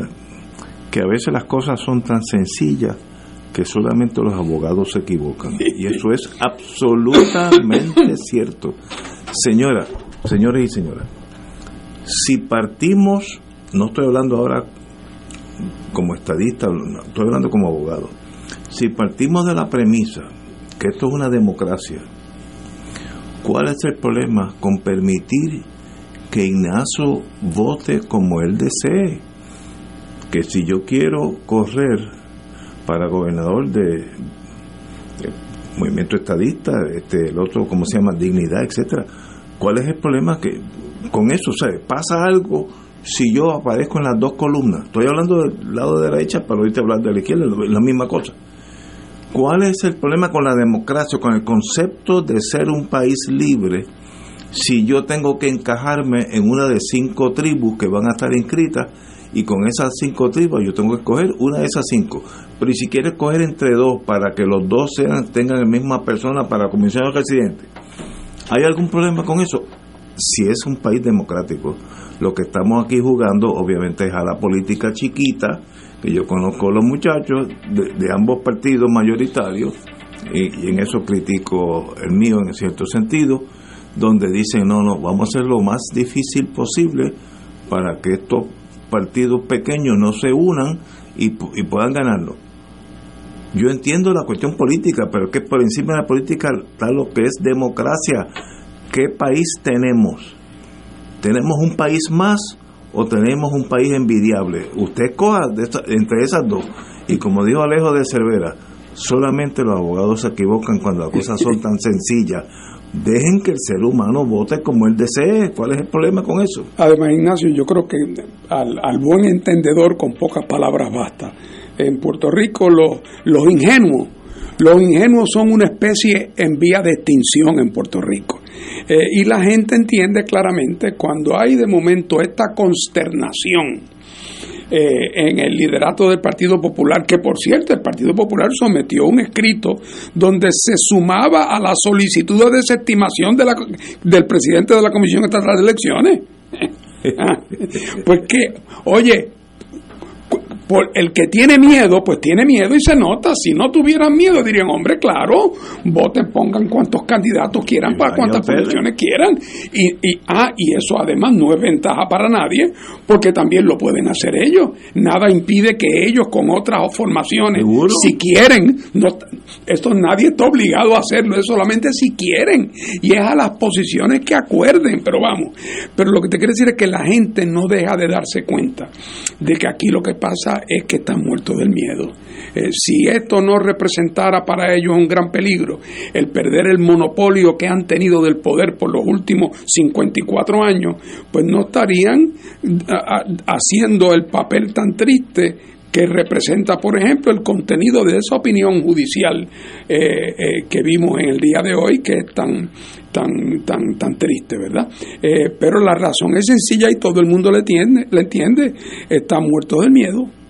que a veces las cosas son tan sencillas que solamente los abogados se equivocan. Y eso es absolutamente cierto. Señora, señores y señoras, si partimos, no estoy hablando ahora como estadista, estoy hablando como abogado, si partimos de la premisa que esto es una democracia, ¿cuál es el problema con permitir que Ignacio vote como él desee? Que si yo quiero correr para gobernador de, movimiento estadista, este, el otro, ¿cómo se llama? Dignidad, etcétera. ¿Cuál es el problema que con eso, sea, pasa algo si yo aparezco en las dos columnas? Estoy hablando del lado de la derecha, para ahorita hablar de la izquierda, la misma cosa. ¿Cuál es el problema con la democracia, con el concepto de ser un país libre, si yo tengo que encajarme en una de cinco tribus que van a estar inscritas y con esas cinco tribus yo tengo que escoger una de esas cinco? Pero si quiero escoger entre dos para que los dos tengan la misma persona para de residentes, ¿hay algún problema con eso? si es un país democrático, lo que estamos aquí jugando obviamente es a la política chiquita, que yo conozco a los muchachos de, ambos partidos mayoritarios, y, en eso critico el mío en cierto sentido, donde dicen, no, no, vamos a hacer lo más difícil posible para que estos partidos pequeños no se unan y, y puedan ganarlo. Yo entiendo la cuestión política, pero que por encima de la política está lo que es democracia. ¿Qué país tenemos? ¿Tenemos un país más o tenemos un país envidiable? Usted coja entre esas dos. Y como dijo Alejo de Cervera, solamente los abogados se equivocan cuando las cosas son tan sencillas. Dejen que el ser humano vote como él desee. ¿Cuál es el problema con eso? Además, Ignacio, yo creo que al, al buen entendedor con pocas palabras basta en Puerto Rico los, los ingenuos. Los ingenuos son una especie en vía de extinción en Puerto Rico. Eh, y la gente entiende claramente cuando hay de momento esta consternación eh, en el liderato del Partido Popular, que por cierto el Partido Popular sometió un escrito donde se sumaba a la solicitud de desestimación del presidente de la Comisión Estatal de Elecciones. Ah, pues que, oye, el que tiene miedo, pues tiene miedo y se nota. Si no tuvieran miedo, dirían, hombre, claro, voten, pongan cuantos candidatos quieran para cuantas posiciones quieran. Y, y, ah, y eso además no es ventaja para nadie, porque también lo pueden hacer ellos. Nada impide que ellos con otras formaciones, si quieren, no, esto nadie está obligado a hacerlo, es solamente si quieren. Y es a las posiciones que acuerden, pero vamos. Pero lo que te quiero decir es que la gente no deja de darse cuenta de que aquí lo que pasa es que están muertos del miedo. Eh, si esto no representara para ellos un gran peligro, el perder el monopolio que han tenido del poder por los últimos 54 años, pues no estarían haciendo el papel tan triste que representa, por ejemplo, el contenido de esa opinión judicial eh, eh, que vimos en el día de hoy, que es tan tan tan tan triste, ¿verdad? pero la razón es sencilla y todo el mundo le entiende, le entiende, está muerto del miedo.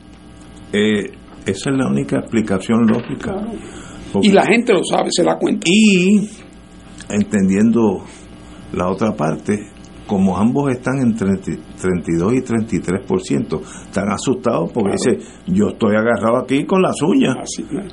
Eh, esa es la única explicación lógica. y la gente lo sabe, se da cuenta. Y entendiendo la otra parte, como ambos están en 32 y 33%, están asustados porque dice, yo estoy agarrado aquí con las uñas.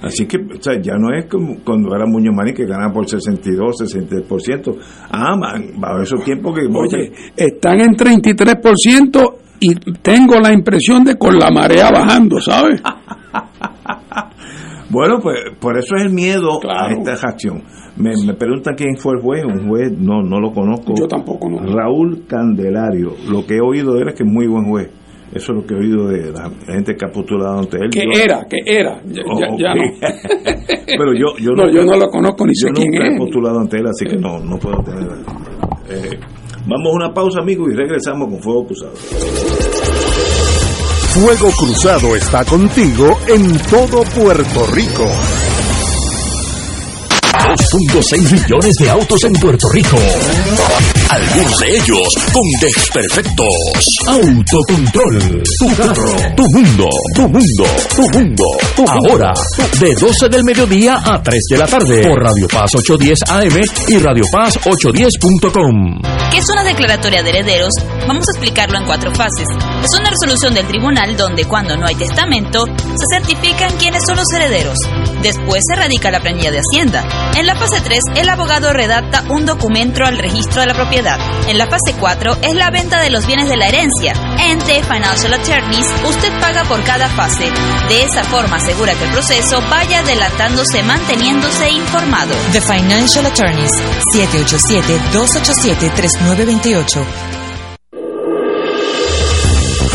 Así, que ya no es como cuando era Muñoz Marín que ganaba por 62, 63%. Ah, va a haber esos tiempos que... Oye, están en 33% y tengo la impresión de con la marea bajando, ¿sabes? bueno, pues por eso es el miedo a esta reacción. Me, me, preguntan quién fue el juez, un juez no no lo conozco. Yo tampoco no. Raúl Candelario. Lo que he oído de él es que es muy buen juez. Eso es lo que he oído de la gente que ha postulado ante él. Que era, que era, ya, no. Pero yo, yo no, yo no lo conozco ni sé quién es. he postulado ante él, así que no, no puedo tener. Eh, Vamos a una pausa, amigos, y regresamos con Fuego Cruzado. Fuego Cruzado está contigo en todo Puerto Rico. 2.6 millones de autos en Puerto Rico. Algunos de ellos con desperfectos. Autocontrol. Tu carro. Tu mundo. Tu mundo. Tu mundo. Ahora, de 12 del mediodía a 3 de la tarde. Por Radio Paz 810 AM y Radio Paz 810.com. ¿Qué es una declaratoria de herederos? Vamos a explicarlo en cuatro fases. Es una resolución del tribunal donde cuando no hay testamento, se certifican quiénes son los herederos. Después se radica la planilla de Hacienda. En la fase 3, el abogado redacta un documento al registro de la propiedad. En la fase 4 es la venta de los bienes de la herencia. En The Financial Attorneys, usted paga por cada fase. De esa forma asegura que el proceso vaya adelantándose manteniéndose informado. The Financial Attorneys, 787-287-3928.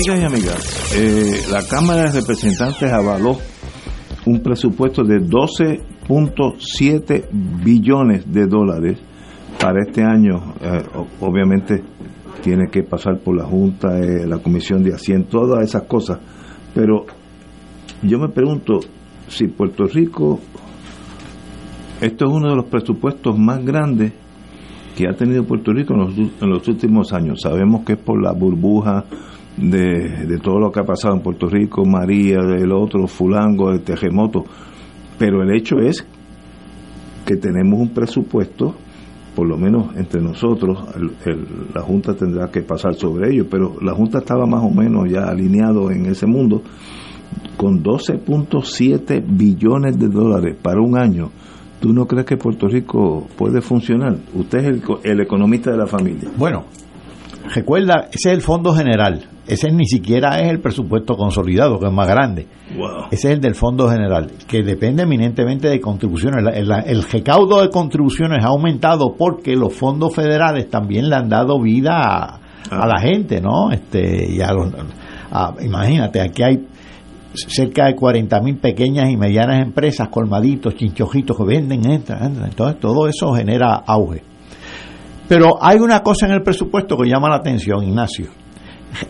Amigas y amigas, eh, la Cámara de Representantes avaló un presupuesto de 12.7 billones de dólares para este año. Eh, obviamente tiene que pasar por la Junta, eh, la Comisión de Hacienda, todas esas cosas. Pero yo me pregunto si Puerto Rico, esto es uno de los presupuestos más grandes que ha tenido Puerto Rico en los, en los últimos años. Sabemos que es por la burbuja de, de, todo lo que ha pasado en Puerto Rico, María, del otro, Fulango, el terremoto, pero el hecho es que tenemos un presupuesto, por lo menos entre nosotros, el, el, la Junta tendrá que pasar sobre ello, pero la Junta estaba más o menos ya alineado en ese mundo, con 12.7 billones de dólares para un año. ¿Tú no crees que Puerto Rico puede funcionar? Usted es el, el economista de la familia. Bueno, recuerda, ese es el Fondo General. Ese ni siquiera es el presupuesto consolidado, que es más grande. Wow. Ese es el del Fondo General, que depende eminentemente de contribuciones. El, recaudo de contribuciones ha aumentado porque los fondos federales también le han dado vida a, ah. a la gente, ¿no? Este, y a los, a, imagínate, aquí hay cerca de 40 mil pequeñas y medianas empresas, colmaditos, chinchojitos que venden, entran, entran. Entonces, todo eso genera auge. Pero hay una cosa en el presupuesto que llama la atención, Ignacio.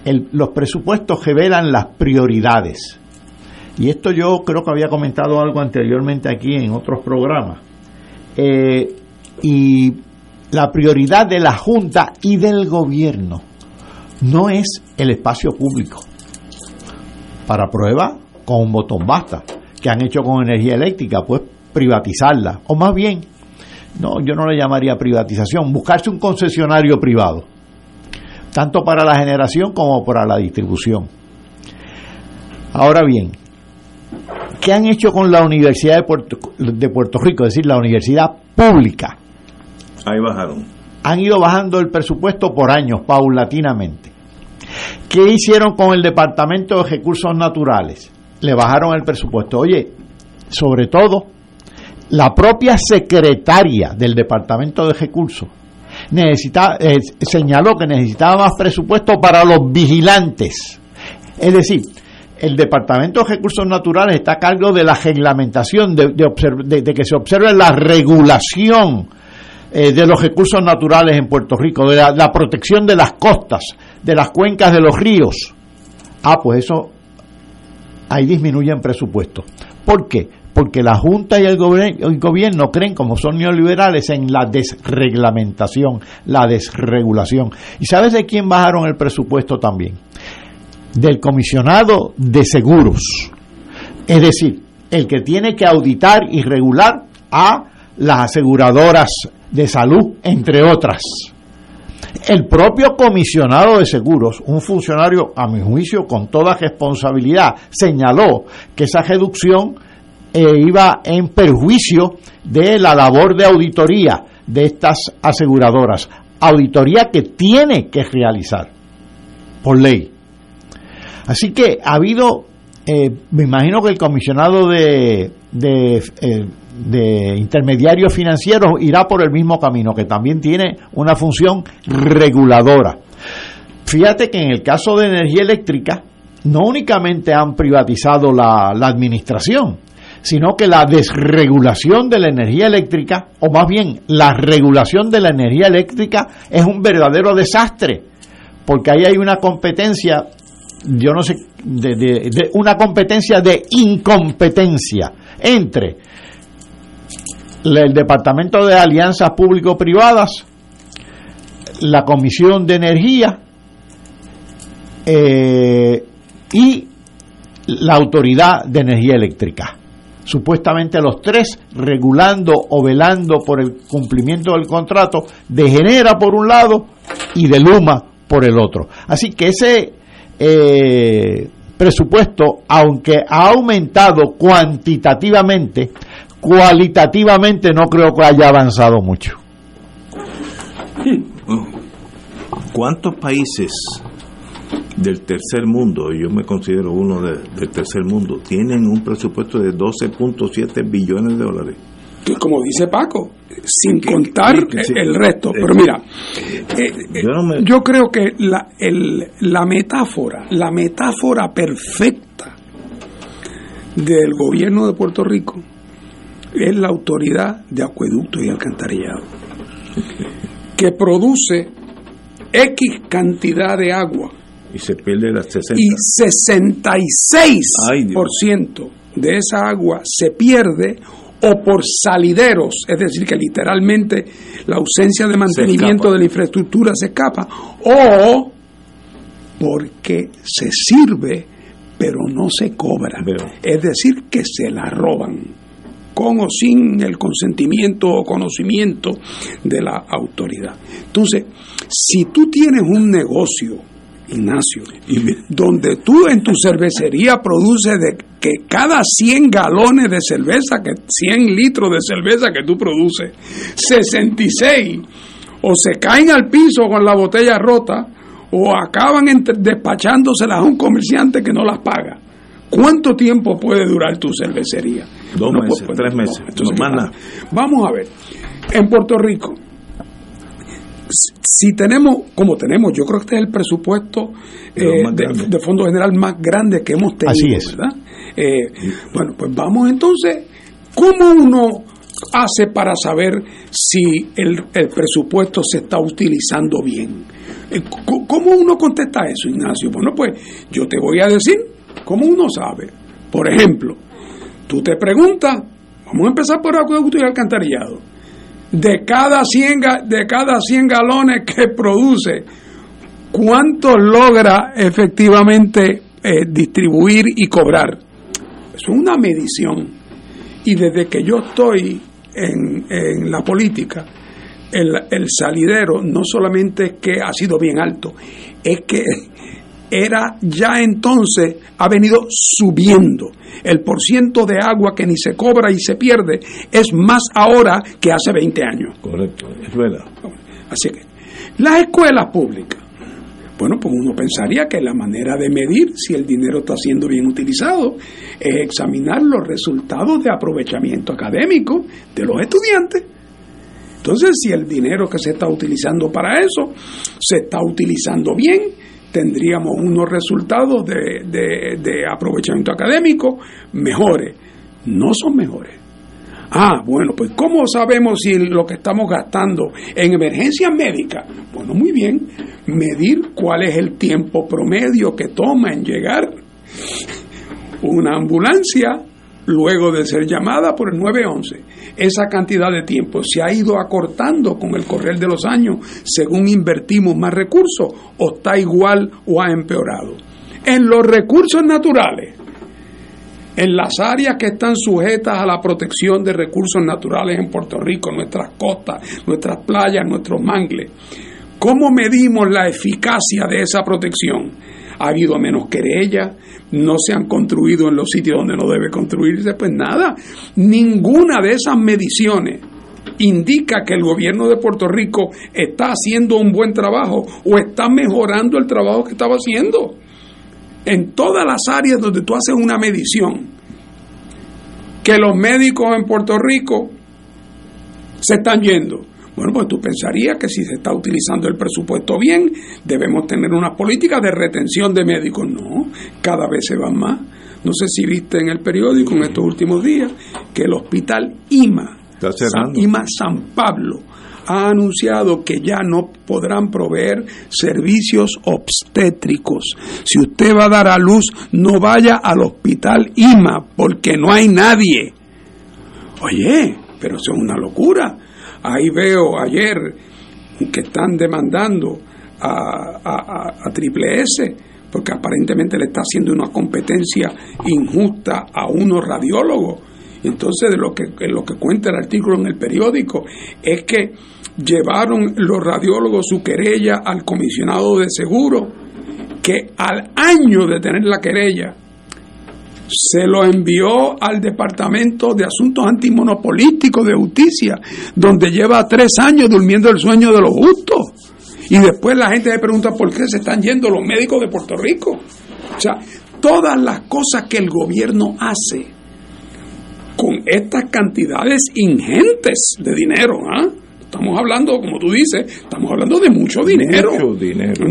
El, los presupuestos revelan las prioridades. Y esto yo creo que había comentado algo anteriormente aquí en otros programas. Eh, y la prioridad de la Junta y del gobierno no es el espacio público. Para prueba, con un botón basta. que han hecho con energía eléctrica? Pues privatizarla. O más bien, no, yo no le llamaría privatización, buscarse un concesionario privado tanto para la generación como para la distribución. Ahora bien, ¿qué han hecho con la Universidad de Puerto, de Puerto Rico? Es decir, la universidad pública. Ahí bajaron. Han ido bajando el presupuesto por años, paulatinamente. ¿Qué hicieron con el Departamento de Recursos Naturales? Le bajaron el presupuesto. Oye, sobre todo, la propia secretaria del Departamento de Recursos necesitaba, eh, señaló que necesitaba más presupuesto para los vigilantes. Es decir, el Departamento de Recursos Naturales está a cargo de la reglamentación, de, de que se observe la regulación eh, de los recursos naturales en Puerto Rico, de la, la, protección de las costas, de las cuencas de los ríos. Ah, pues eso ahí disminuye en presupuesto. ¿Por qué? Porque la Junta y el, gobierno, el gobierno creen, como son neoliberales, en la desreglamentación, la desregulación. ¿Y sabes de quién bajaron el presupuesto también? Del comisionado de seguros. Es decir, el que tiene que auditar y regular a las aseguradoras de salud, entre otras. El propio comisionado de seguros, un funcionario, a mi juicio, con toda responsabilidad, señaló que esa reducción eh, iba en perjuicio de la labor de auditoría de estas aseguradoras. Auditoría que tiene que realizar por ley. Así que ha habido, eh, me imagino que el comisionado de, de, eh, de intermediarios financieros irá por el mismo camino, que también tiene una función reguladora. Fíjate que en el caso de energía eléctrica, no únicamente han privatizado la administración, sino que la desregulación de la energía eléctrica, o más bien la regulación de la energía eléctrica, es un verdadero desastre, porque ahí hay una competencia, yo no sé, de, una competencia de incompetencia entre el Departamento de Alianzas Público-Privadas, la Comisión de Energía eh, y la Autoridad de Energía Eléctrica. Supuestamente los tres regulando o velando por el cumplimiento del contrato de Genera por un lado y de Luma por el otro. Así que ese eh, presupuesto, aunque ha aumentado cuantitativamente, cualitativamente no creo que haya avanzado mucho. ¿Cuántos países del tercer mundo, y yo me considero uno de- del tercer mundo, tienen un presupuesto de 12.7 billones de dólares? que como dice Paco, sin contar que el resto. Pero mira, eh, eh, Yo no me- yo creo que la, el- la metáfora, la metáfora perfecta del gobierno de Puerto Rico es la autoridad de acueducto y alcantarillado, que produce X cantidad de agua Y se pierde las 60. y 66% de esa agua se pierde o por salideros, es decir, que literalmente la ausencia de mantenimiento de la infraestructura se escapa, o porque se sirve pero no se cobra, es decir, que se la roban con o sin el consentimiento o conocimiento de la autoridad. Entonces, si tú tienes un negocio, Ignacio, donde tú en tu cervecería produces de que cada 100 galones de cerveza, que 100 litros de cerveza que tú produces, 66 o se caen al piso con la botella rota o acaban despachándoselas a un comerciante que no las paga. ¿Cuánto tiempo puede durar tu cervecería? Dos No, meses, tres meses, no. Vamos a ver, en Puerto Rico, si- tenemos, como tenemos, yo creo que este es el presupuesto De eh, de, de Fondo General más grande que hemos tenido, Así es. ¿verdad? Eh, bueno, pues vamos entonces, ¿cómo uno hace para saber si el, el presupuesto se está utilizando bien? Eh, ¿Cómo uno contesta eso, Ignacio? Bueno, pues yo te voy a decir cómo uno sabe. Por ejemplo, tú te preguntas, vamos a empezar por acueducto y alcantarillado. De cada 100, ga- de cada 100 galones que produce, ¿cuánto logra efectivamente eh, distribuir y cobrar? Es una medición. Y desde que yo estoy en, en la política, el, el salidero no solamente es que ha sido bien alto, es que era ya entonces, ha venido subiendo. El porciento de agua que ni se cobra y se pierde es más ahora que hace 20 años. Correcto, es verdad. Así que, las escuelas públicas. Bueno, pues uno pensaría que la manera de medir si el dinero está siendo bien utilizado es examinar los resultados de aprovechamiento académico de los estudiantes. Entonces, si el dinero que se está utilizando para eso se está utilizando bien, tendríamos unos resultados de, de- aprovechamiento académico mejores. No son mejores. Ah, bueno, pues ¿cómo sabemos si lo que estamos gastando en emergencias médicas? Bueno, muy bien, medir cuál es el tiempo promedio que toma en llegar una ambulancia luego de ser llamada por el 911. Esa cantidad de tiempo se ha ido acortando con el correr de los años según invertimos más recursos o está igual o ha empeorado. En los recursos naturales, en las áreas que están sujetas a la protección de recursos naturales en Puerto Rico, nuestras costas, nuestras playas, nuestros mangles. ¿Cómo medimos la eficacia de esa protección? Ha habido menos querellas, no se han construido en los sitios donde no debe construirse, pues nada, ninguna de esas mediciones indica que el gobierno de Puerto Rico está haciendo un buen trabajo o está mejorando el trabajo que estaba haciendo en todas las áreas donde tú haces una medición, que los médicos en Puerto Rico se están yendo. Bueno, pues tú pensarías que si se está utilizando el presupuesto bien, debemos tener unas políticas de retención de médicos. No, cada vez se van más. No sé si viste en el periódico en estos últimos días que el hospital IMA. San- IMA San Pablo, ha anunciado que ya no podrán proveer servicios obstétricos. Si usted va a dar a luz, no vaya al hospital IMA porque no hay nadie. Oye, pero eso es una locura. Ahí veo ayer que están demandando a, Triple S porque aparentemente le está haciendo una competencia injusta a unos radiólogos. Entonces, de lo que, lo que cuenta el artículo en el periódico es que llevaron los radiólogos su querella al comisionado de seguro, que al año de tener la querella se lo envió al Departamento de Asuntos Antimonopolísticos de Justicia, donde lleva tres años durmiendo el sueño de los justos. Y después la gente se pregunta por qué se están yendo los médicos de Puerto Rico. O sea, todas las cosas que el gobierno hace con estas cantidades ingentes de dinero, ¿ah? Estamos hablando, como tú dices, estamos hablando de mucho dinero. Mucho dinero.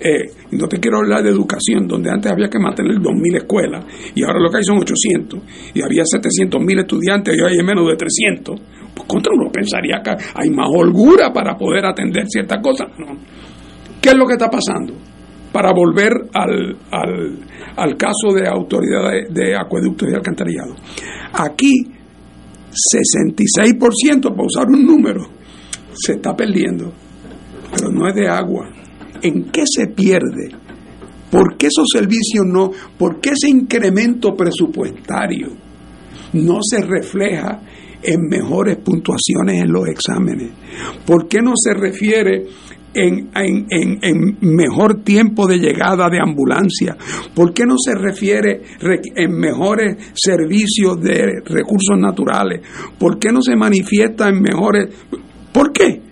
Eh, no te quiero hablar de educación, donde antes había que mantener 2.000 escuelas y ahora lo que hay son 800 y había 700.000 estudiantes y hoy hay menos de 300. Pues contra uno pensaría que hay más holgura para poder atender ciertas cosas. No. ¿Qué es lo que está pasando? Para volver al, al, al caso de autoridad de, acueductos y alcantarillado. Aquí, 66%, para usar un número, se está perdiendo, pero no es de agua. ¿En qué se pierde? ¿Por qué esos servicios no? ¿Por qué ese incremento presupuestario no se refleja en mejores puntuaciones en los exámenes? ¿Por qué no se refiere en, en, en, en, mejor tiempo de llegada de ambulancia? ¿Por qué no se refiere en mejores servicios de recursos naturales? ¿Por qué no se manifiesta en mejores... ¿Por qué?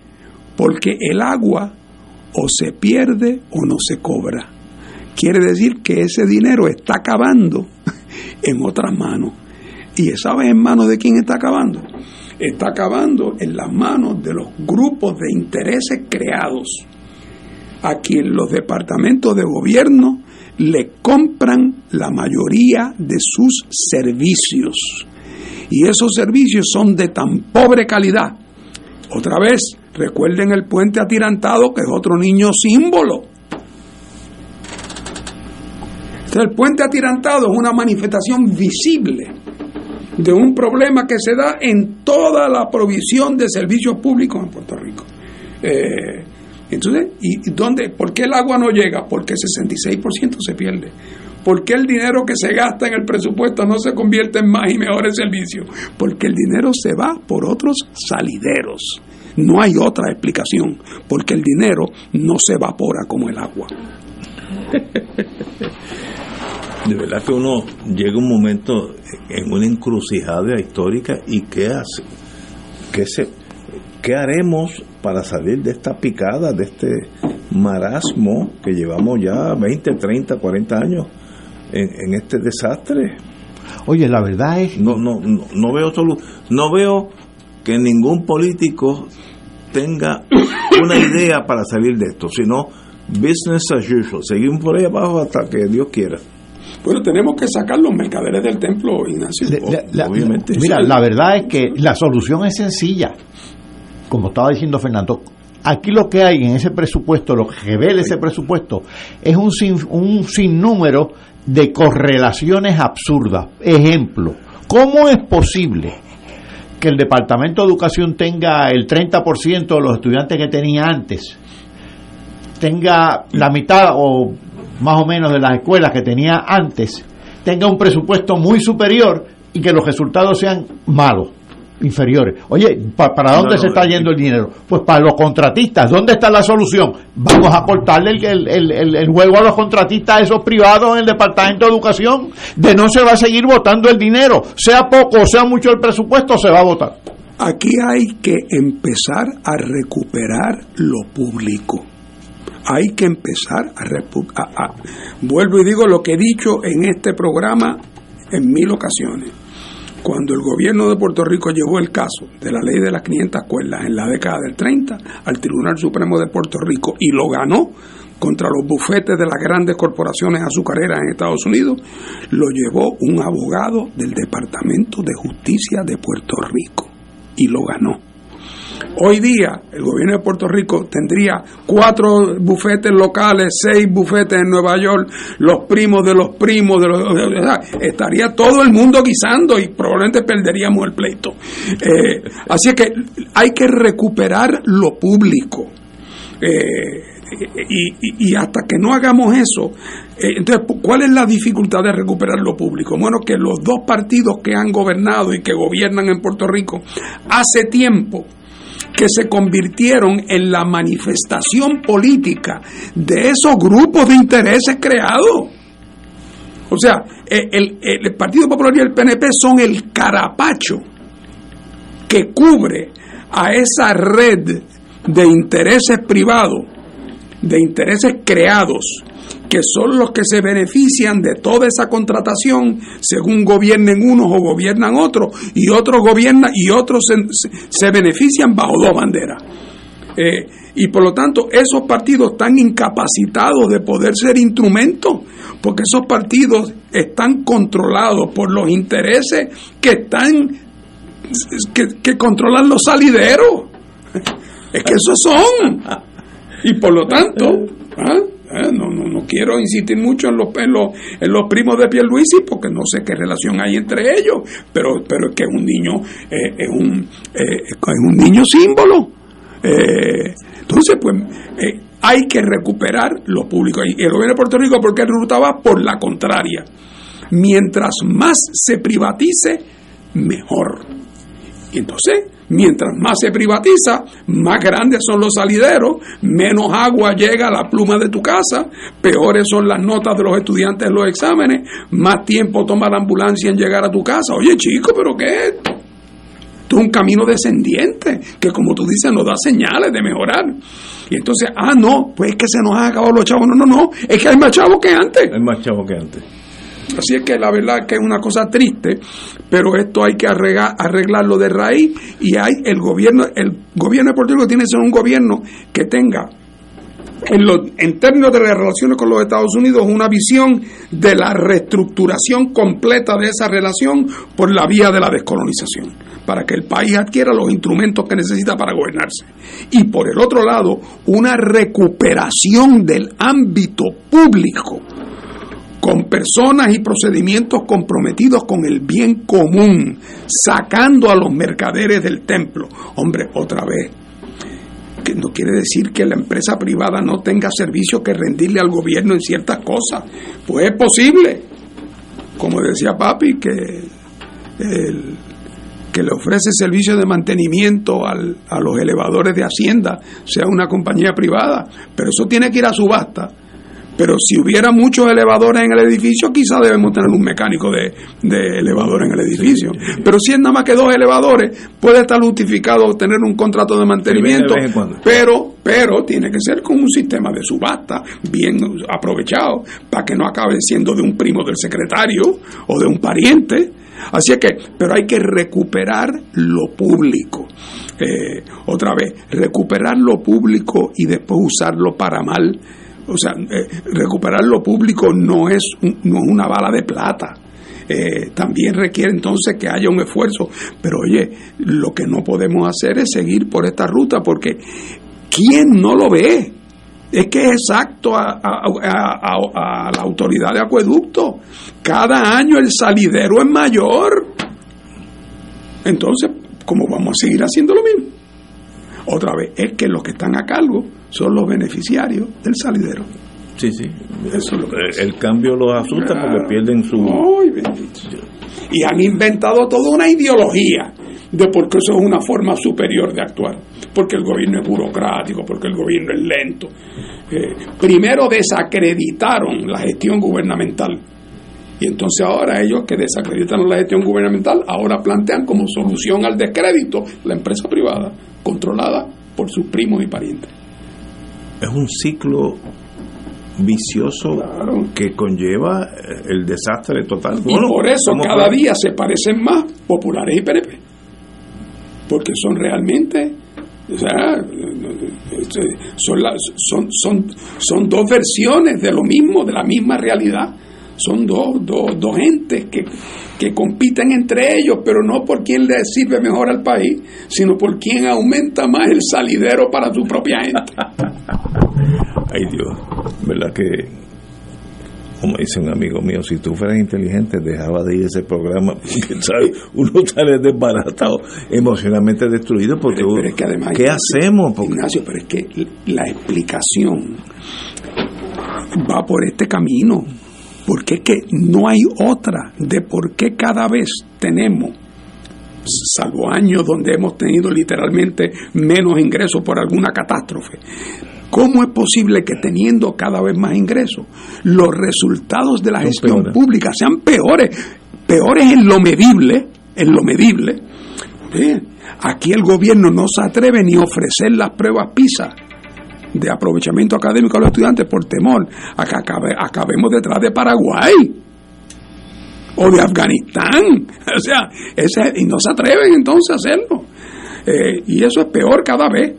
Porque el agua o se pierde o no se cobra. Quiere decir que ese dinero está acabando en otras manos. ¿Y sabes en manos de quién está acabando? Está acabando en las manos de los grupos de intereses creados, a quien los departamentos de gobierno le compran la mayoría de sus servicios. Y esos servicios son de tan pobre calidad. Otra vez, recuerden el puente atirantado, que es otro niño símbolo. El puente atirantado es una manifestación visible de un problema que se da en toda la provisión de servicios públicos en Puerto Rico. Eh, entonces, ¿y dónde? ¿Por qué el agua no llega? Porque el 66% se pierde. ¿Por qué el dinero que se gasta en el presupuesto no se convierte en más y mejores servicios? Porque el dinero se va por otros salideros. No hay otra explicación, porque el dinero no se evapora como el agua. De verdad que uno llega un momento en una encrucijada histórica y ¿qué hace? ¿Qué, se, ¿Qué haremos para salir de esta picada, de este marasmo que llevamos ya 20, 30, 40 años en, en este desastre? Oye, la verdad es... No, no, no, no veo solo, no veo que ningún político tenga una idea para salir de esto, sino business as usual, seguimos por ahí abajo hasta que Dios quiera. Bueno, tenemos que sacar los mercaderes del templo, Ignacio. La, la, obviamente. Mira, la verdad es que la solución es sencilla. Como estaba diciendo Fernando, aquí lo que hay en ese presupuesto, lo que revela ese presupuesto, es un, sin, un sinnúmero de correlaciones absurdas. Ejemplo, ¿cómo es posible que el Departamento de Educación tenga el 30% de los estudiantes que tenía antes, tenga la mitad o más o menos de las escuelas que tenía antes, tenga un presupuesto muy superior y que los resultados sean malos, inferiores. Oye, ¿para dónde no, se está yendo el dinero? Pues para los contratistas. ¿Dónde está la solución? Vamos a aportarle el, el, el, el juego a los contratistas, esos privados en el Departamento de Educación. De no se va a seguir votando el dinero. Sea poco o sea mucho el presupuesto, se va a votar. Aquí hay que empezar a recuperar lo público hay que empezar a, a, a, Vuelvo y digo lo que he dicho en este programa en mil ocasiones. Cuando el gobierno de Puerto Rico llevó el caso de la ley de las 500 escuelas en la década del 30 al Tribunal Supremo de Puerto Rico y lo ganó contra los bufetes de las grandes corporaciones azucareras en Estados Unidos, lo llevó un abogado del Departamento de Justicia de Puerto Rico y lo ganó. Hoy día el gobierno de Puerto Rico tendría cuatro bufetes locales, seis bufetes en Nueva York, los primos de los primos, de los, de- estaría todo el mundo guisando y probablemente perderíamos el pleito. Eh, así que hay que recuperar lo público. Eh, y hasta que no hagamos eso, eh, entonces, ¿cuál es la dificultad de recuperar lo público? Bueno, que los dos partidos que han gobernado y que gobiernan en Puerto Rico hace tiempo que se convirtieron en la manifestación política de esos grupos de intereses creados. O sea, eh, el, el Partido Popular y el PNP son el carapacho que cubre a esa red de intereses privados, de intereses creados, que son los que se benefician de toda esa contratación según gobiernen unos o gobiernan otros, y otros gobiernan y otros se, benefician bajo dos banderas. Eh, y por lo tanto, esos partidos están incapacitados de poder ser instrumentos, porque esos partidos están controlados por los intereses que están que controlan los salideros. Es que esos son. Y por lo tanto, ¿ah? Eh, no, no, no quiero insistir mucho en los, en los, en los primos de Pierluisi porque no sé qué relación hay entre ellos, pero, pero es que es un niño, eh, es, un, eh, es un niño símbolo. Eh, entonces, pues, eh, hay que recuperar lo público. Y el gobierno de Puerto Rico, ¿por qué va Por la contraria. Mientras más se privatice, mejor. Y entonces, mientras más se privatiza, más grandes son los salideros, menos agua llega a la pluma de tu casa, peores son las notas de los estudiantes en los exámenes, más tiempo toma la ambulancia en llegar a tu casa. Oye, chico, ¿pero qué es esto? Esto es un camino descendiente que, como tú dices, nos da señales de mejorar. Y entonces, ah, no, pues es que se nos han acabado los chavos. No, no, no, es que hay más chavos que antes. Hay más chavos que antes. Así es que la verdad es que es una cosa triste, pero esto hay que arreglar, arreglarlo de raíz y hay el gobierno, el gobierno de Puerto Rico tiene que ser un gobierno que tenga en, los- en términos de las relaciones con los Estados Unidos una visión de la reestructuración completa de esa relación por la vía de la descolonización, para que el país adquiera los instrumentos que necesita para gobernarse. Y por el otro lado, una recuperación del ámbito público con personas y procedimientos comprometidos con el bien común, sacando a los mercaderes del templo. Hombre, otra vez, que no quiere decir que la empresa privada no tenga servicios que rendirle al gobierno en ciertas cosas. Pues es posible, como decía papi, que que le ofrece servicios de mantenimiento al- a los elevadores de Hacienda sea una compañía privada, pero eso tiene que ir a subasta. Pero si hubiera muchos elevadores en el edificio, quizá debemos tener un mecánico de, de elevador en el edificio. Pero si es nada más que dos elevadores, puede estar justificado tener un contrato de mantenimiento, pero, pero tiene que ser con un sistema de subasta bien aprovechado para que no acabe siendo de un primo del secretario o de un pariente. Así es que, pero hay que recuperar lo público. Eh, otra vez, recuperar lo público y después usarlo para mal. O sea, eh, recuperar lo público no es, un- no es una bala de plata. Eh, también requiere entonces que haya un esfuerzo. Pero oye, lo que no podemos hacer es seguir por esta ruta porque ¿quién no lo ve? Es que es exacto a, a- la autoridad de acueducto. Cada año el salidero es mayor. Entonces, ¿cómo vamos a seguir haciendo lo mismo? Otra vez, es que los que están a cargo son los beneficiarios del salidero. Sí, sí. Eso es lo que el, el cambio los asusta porque pierden su... Ay, bendito. Y han inventado toda una ideología de por qué eso es una forma superior de actuar. Porque el gobierno es burocrático, porque el gobierno es lento. Eh, primero desacreditaron la gestión gubernamental. Y entonces ahora ellos que desacreditan la gestión gubernamental, ahora plantean como solución al descrédito la empresa privada, controlada por sus primos y parientes. Es un ciclo vicioso que conlleva eh, el desastre total. Y por eso ¿cómo cada día se parecen más populares y PNP. Porque son realmente, o sea, son, las- son, son, son dos versiones de lo mismo, de la misma realidad. Son dos, dos, dos entes que, que compiten entre ellos, pero no por quién le sirve mejor al país, sino por quién aumenta más el salidero para su propia gente. Ay Dios, ¿verdad que, como dice un amigo mío, si tú fueras inteligente dejaba de ir ese programa, porque ¿sabes? uno sale desbaratado, emocionalmente destruido, porque Pero- uno- pero es que además, ¿qué Ignacio, hacemos? Porque- Ignacio, pero es que la explicación va por este camino, porque es que no hay otra de por qué cada vez tenemos, salvo años donde hemos tenido literalmente menos ingresos por alguna catástrofe, ¿Cómo es posible que teniendo cada vez más ingresos, los resultados de la gestión peores. pública sean peores? Peores en lo medible, en lo medible. Aquí el gobierno no se atreve ni a ofrecer las pruebas PISA de aprovechamiento académico a los estudiantes por temor a que acabe- acabemos detrás de Paraguay o de Afganistán. O sea, ese- y no se atreven entonces a hacerlo. Eh, y eso es peor cada vez.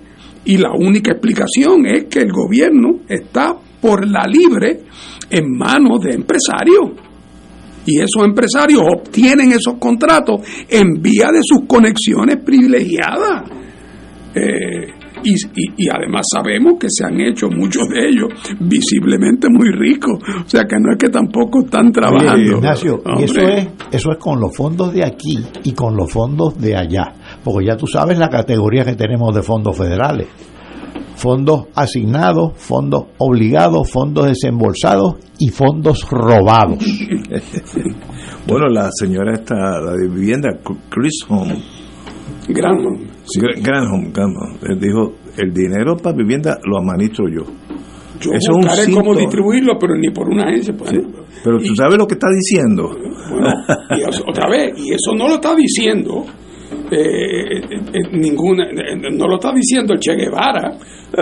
Y la única explicación es que el gobierno está por la libre en manos de empresarios. Y esos empresarios obtienen esos contratos en vía de sus conexiones privilegiadas. Eh, y, y- y además sabemos que se han hecho muchos de ellos visiblemente muy ricos. O sea que no es que tampoco están trabajando. Oye, Ignacio, y eso es, eso es con los fondos de aquí y con los fondos de allá. Porque ya tú sabes la categoría que tenemos de fondos federales. Fondos asignados, fondos obligados, fondos desembolsados y fondos robados. Bueno, la señora esta, la de vivienda, Chris Home, Granholm. Sí, Granholm, Granholm, él dijo, el dinero para vivienda lo administro yo. Yo Eso es un buscaré cómo distribuirlo, pero ni por una agencia. pues. Pero tú sabes lo que está diciendo. Bueno, y eso- otra vez, y eso no lo está diciendo eh, eh, eh, ninguna, eh, no lo está diciendo el Che Guevara.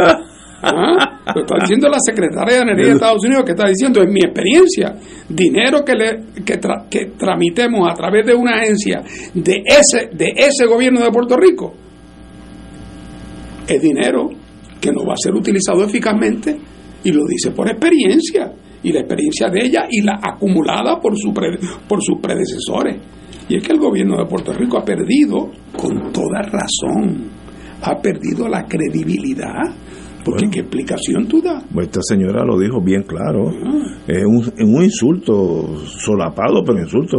¿ah? Lo está diciendo la secretaria de Energía de Estados Unidos, que está diciendo, en mi experiencia, dinero que, le, que, tra- que tramitemos a través de una agencia de ese, de ese gobierno de Puerto Rico, es dinero que no va a ser utilizado eficazmente y lo dice por experiencia y la experiencia de ella y la acumulada por, su pre- por sus predecesores. Y es que el gobierno de Puerto Rico ha perdido, con toda razón, ha perdido la credibilidad. Porque ¿qué explicación tú das? Pues esta señora lo dijo bien claro. Es un, es un insulto solapado, pero insulto.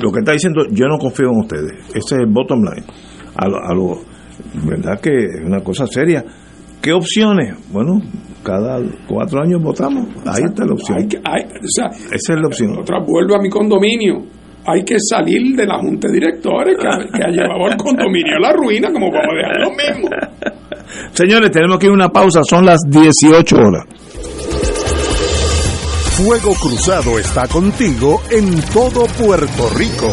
Lo que está diciendo, yo no confío en ustedes. Ese es el bottom line. A lo, a lo- ¿Verdad que es una cosa seria? ¿Qué opciones? Bueno, cada cuatro años votamos. Ahí está la opción. Hay que- hay- o sea, Esa es la opción. otra vuelvo a mi condominio. Hay que salir de la junta de directores que ha, que ha llevado al condominio a la ruina, como vamos a dejar lo mismo. Señores, tenemos que ir a una pausa. Son las 18 horas. Fuego Cruzado está contigo en todo Puerto Rico.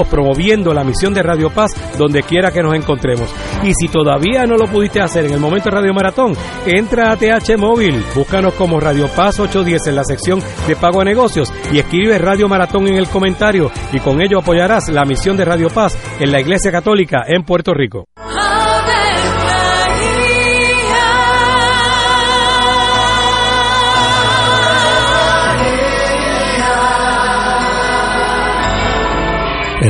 promoviendo la misión de Radio Paz donde quiera que nos encontremos. Y si todavía no lo pudiste hacer en el momento de Radio Maratón, entra a TH Móvil, búscanos como Radio Paz 810 en la sección de pago a negocios y escribe Radio Maratón en el comentario y con ello apoyarás la misión de Radio Paz en la Iglesia Católica en Puerto Rico.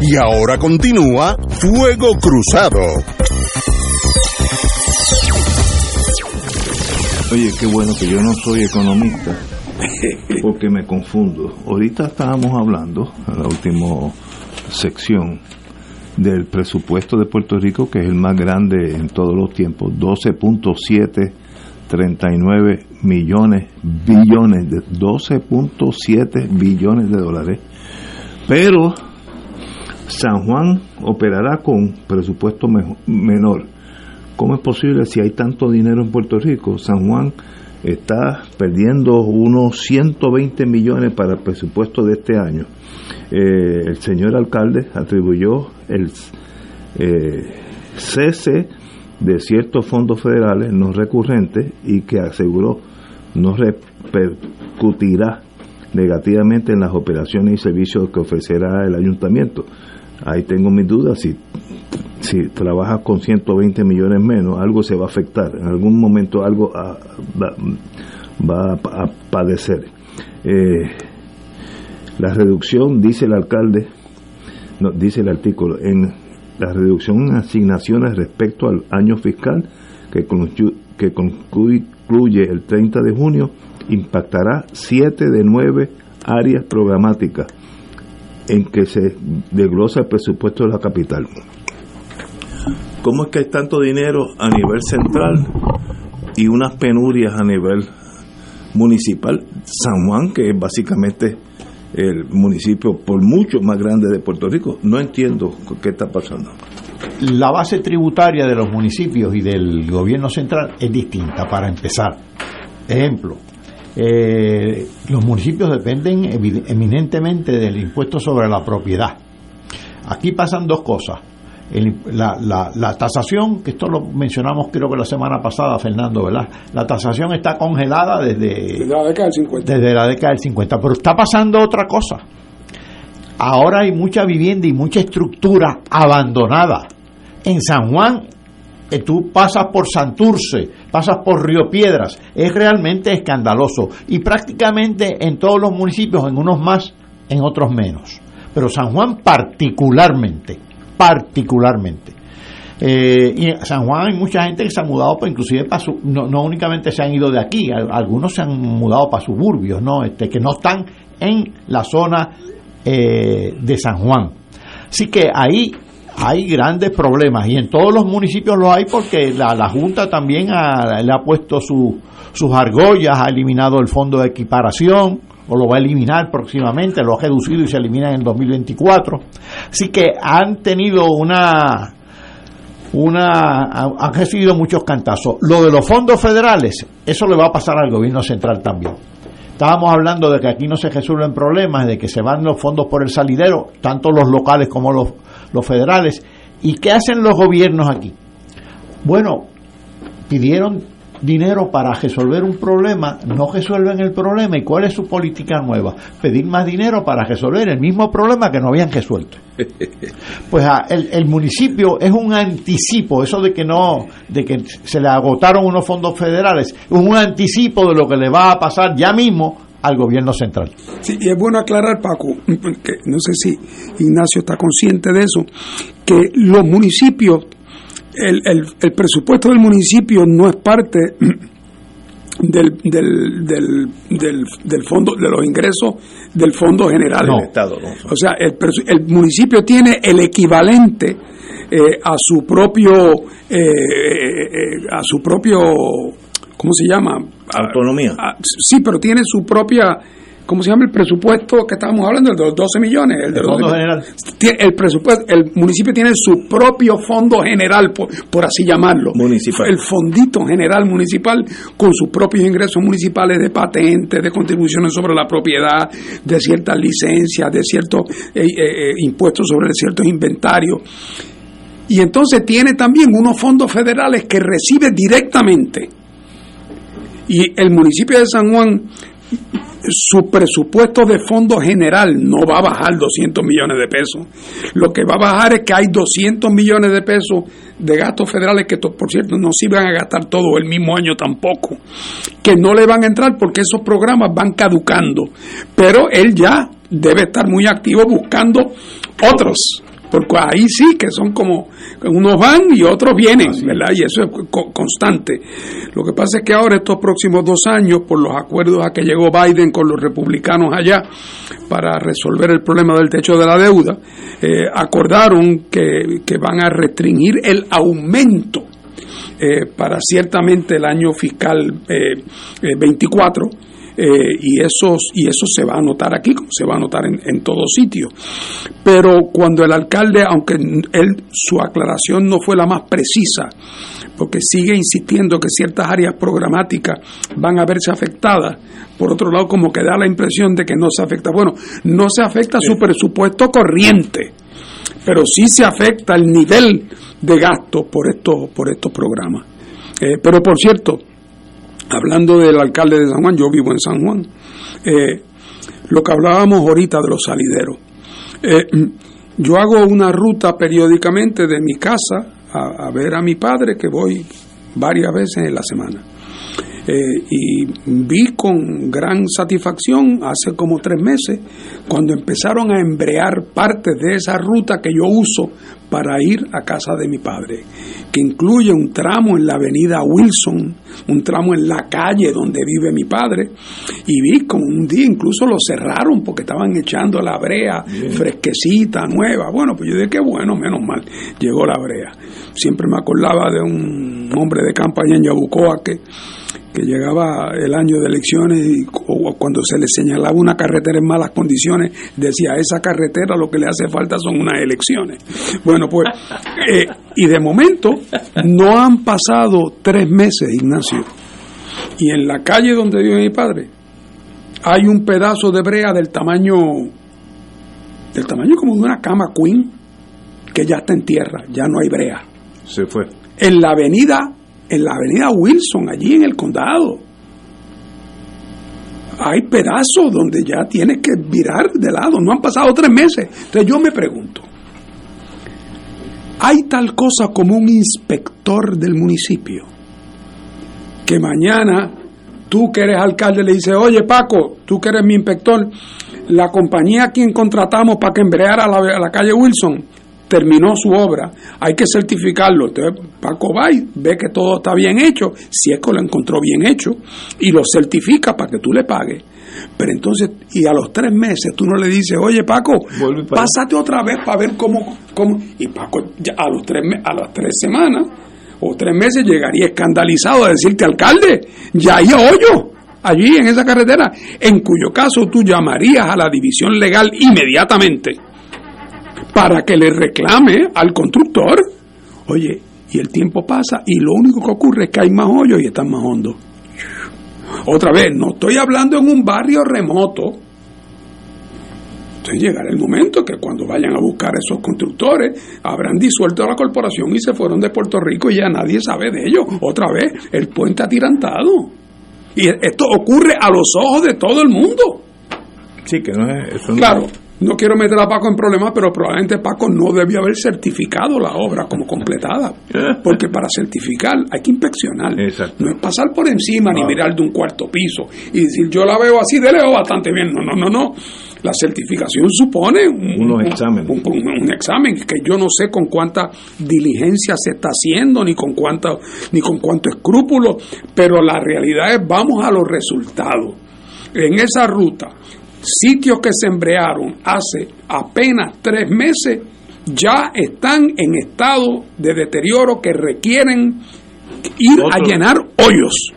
Y ahora continúa Fuego Cruzado. Oye, qué bueno que yo no soy economista, porque me confundo. Ahorita estábamos hablando, en la última sección, del presupuesto de Puerto Rico, que es el más grande en todos los tiempos, 12.739 millones, billones, de 12.7 billones de dólares. Pero San Juan operará con presupuesto menor. ¿Cómo es posible si hay tanto dinero en Puerto Rico? San Juan está perdiendo unos 120 millones para el presupuesto de este año. Eh, el señor alcalde atribuyó el eh, cese de ciertos fondos federales no recurrentes y que aseguró no repercutirá negativamente en las operaciones y servicios que ofrecerá el ayuntamiento. Ahí tengo mis dudas, si, si trabajas con 120 millones menos, algo se va a afectar, en algún momento algo ah, va, va a, a padecer. Eh, la reducción, dice el alcalde, no, dice el artículo, en la reducción en asignaciones respecto al año fiscal que, que concluye el 30 de junio impactará 7 de 9 áreas programáticas en que se desglosa el presupuesto de la capital. ¿Cómo es que hay tanto dinero a nivel central y unas penurias a nivel municipal? San Juan, que es básicamente el municipio por mucho más grande de Puerto Rico, no entiendo qué está pasando. La base tributaria de los municipios y del gobierno central es distinta, para empezar. Ejemplo, eh, los municipios dependen eminentemente del impuesto sobre la propiedad. Aquí pasan dos cosas. El- la, la- la tasación, que esto lo mencionamos creo que la semana pasada, Fernando, ¿verdad? La tasación está congelada desde, la década del 50. desde la década del 50, pero está pasando otra cosa. Ahora hay mucha vivienda y mucha estructura abandonada. En San Juan, tú pasas por Santurce, pasas por Río Piedras, es realmente escandaloso. Y prácticamente en todos los municipios, en unos más, en otros menos. Pero San Juan particularmente, particularmente. Eh, y en San Juan hay mucha gente que se ha mudado, pues, inclusive para su- no, no únicamente se han ido de aquí, al- algunos se han mudado para suburbios, ¿no? Este, que no están en la zona eh, de San Juan. Así que ahí hay grandes problemas y en todos los municipios lo hay porque la, la Junta también ha- le ha puesto su- sus argollas, ha eliminado el fondo de equiparación o lo va a eliminar próximamente, lo ha reducido y se elimina en el 2024. Así que han tenido una una han recibido muchos cantazos. Lo de los fondos federales, eso le va a pasar al gobierno central también. Estábamos hablando de que aquí no se resuelven problemas, de que se van los fondos por el salidero, tanto los locales como los, federales. ¿Y qué hacen los gobiernos aquí? Bueno, pidieron dinero para resolver un problema, no resuelven el problema. ¿Y cuál es su política nueva? Pedir más dinero para resolver el mismo problema que no habían resuelto. Pues ah, el, el, municipio es un anticipo, eso de que no, de que se le agotaron unos fondos federales, es un anticipo de lo que le va a pasar ya mismo al gobierno central. Sí, y es bueno aclarar, Paco, que no sé si Ignacio está consciente de eso, que los municipios el, el, el, presupuesto del municipio no es parte del, del, del, del, del fondo de los ingresos del fondo general del Estado. No. O sea, el, el, municipio tiene el equivalente eh, a su propio eh, eh, a su propio ¿cómo se llama? Autonomía. A, sí, pero tiene su propia ¿cómo se llama el presupuesto que estábamos hablando? El de los 12 millones. El, de el los fondo general. El presupuesto, el municipio tiene su propio fondo general, por, por, así llamarlo. Municipal. El fondito general municipal con sus propios ingresos municipales de patentes, de contribuciones sobre la propiedad, de ciertas licencias, de ciertos eh, eh, impuestos sobre ciertos inventarios. Y entonces tiene también unos fondos federales que recibe directamente. Y el municipio de San Juan su presupuesto de fondo general no va a bajar 200 millones de pesos. Lo que va a bajar es que hay 200 millones de pesos de gastos federales que, por cierto, no se iban a gastar todo el mismo año tampoco, que no le van a entrar porque esos programas van caducando. Pero él ya debe estar muy activo buscando otros porque ahí sí que son como unos van y otros vienen, ¿verdad? Y eso es co constante. Lo que pasa es que ahora estos próximos dos años, por los acuerdos a que llegó Biden con los republicanos allá para resolver el problema del techo de la deuda, eh, acordaron que, que, van a restringir el aumento eh, para ciertamente el año fiscal eh, 24 eh, y, esos, y eso se va a notar aquí, como se va a notar en, en todo sitio. Pero cuando el alcalde, aunque él, su aclaración no fue la más precisa, porque sigue insistiendo que ciertas áreas programáticas van a verse afectadas, por otro lado como que da la impresión de que no se afecta. Bueno, no se afecta su presupuesto corriente, pero sí se afecta el nivel de gasto por estos, por estos programas. Eh, pero por cierto, hablando del alcalde de San Juan, yo vivo en San Juan, eh, lo que hablábamos ahorita de los salideros. Eh, yo hago una ruta periódicamente de mi casa a, ver a mi padre, que voy varias veces en la semana. Eh, y vi con gran satisfacción hace como tres meses cuando empezaron a embrear parte de esa ruta que yo uso para ir a casa de mi padre, que incluye un tramo en la avenida Wilson, un tramo en la calle donde vive mi padre, y vi como un día incluso lo cerraron porque estaban echando la brea Bien. fresquecita, nueva. Bueno, pues yo dije, qué bueno, menos mal, llegó la brea. Siempre me acordaba de un hombre de campaña en Yabucoa que que llegaba el año de elecciones y cuando se le señalaba una carretera en malas condiciones, decía, esa carretera lo que le hace falta son unas elecciones. Bueno, pues, eh, y de momento no han pasado tres meses, Ignacio, y en la calle donde vive mi padre hay un pedazo de brea del tamaño, del tamaño como de una cama queen, que ya está en tierra, ya no hay brea. Se fue. En la avenida en la avenida Wilson, allí en el condado. Hay pedazos donde ya tienes que virar de lado, no han pasado tres meses. Entonces yo me pregunto, ¿hay tal cosa como un inspector del municipio? Que mañana tú que eres alcalde le dices, oye Paco, tú que eres mi inspector, la compañía a quien contratamos para que embreara la, calle Wilson terminó su obra, hay que certificarlo. Entonces, Paco va y ve que todo está bien hecho, si es que lo encontró bien hecho, y lo certifica para que tú le pagues. Pero entonces, y a los tres meses tú no le dices, oye Paco, pásate otra vez para ver cómo, cómo. Y Paco, ya a, los tres, a las tres semanas o tres meses llegaría escandalizado a decirte, alcalde, ya hay hoyo allí en esa carretera, en cuyo caso tú llamarías a la división legal inmediatamente para que le reclame al constructor. Oye, y el tiempo pasa y lo único que ocurre es que hay más hoyos y están más hondos. Otra vez, no estoy hablando en un barrio remoto. Entonces llegará el momento que cuando vayan a buscar a esos constructores, habrán disuelto la corporación y se fueron de Puerto Rico y ya nadie sabe de ellos. Otra vez, el puente atirantado. Y esto ocurre a los ojos de todo el mundo. Sí, que no es... Eso no- Claro, no quiero meter a Paco en problemas, pero probablemente Paco no debió haber certificado la obra como completada. Porque para certificar hay que inspeccionar. No es pasar por encima ni mirar de un cuarto piso y decir yo la veo así de lejos bastante bien. No, no, no, no. La certificación supone un, Unos un- exámenes. un, un- un examen que yo no sé con cuánta diligencia se está haciendo ni con cuánta ni con cuánto escrúpulo, pero la realidad es vamos a los resultados. En esa ruta, sitios que se embrearon hace apenas tres meses ya están en estado de deterioro que requieren ir a llenar hoyos.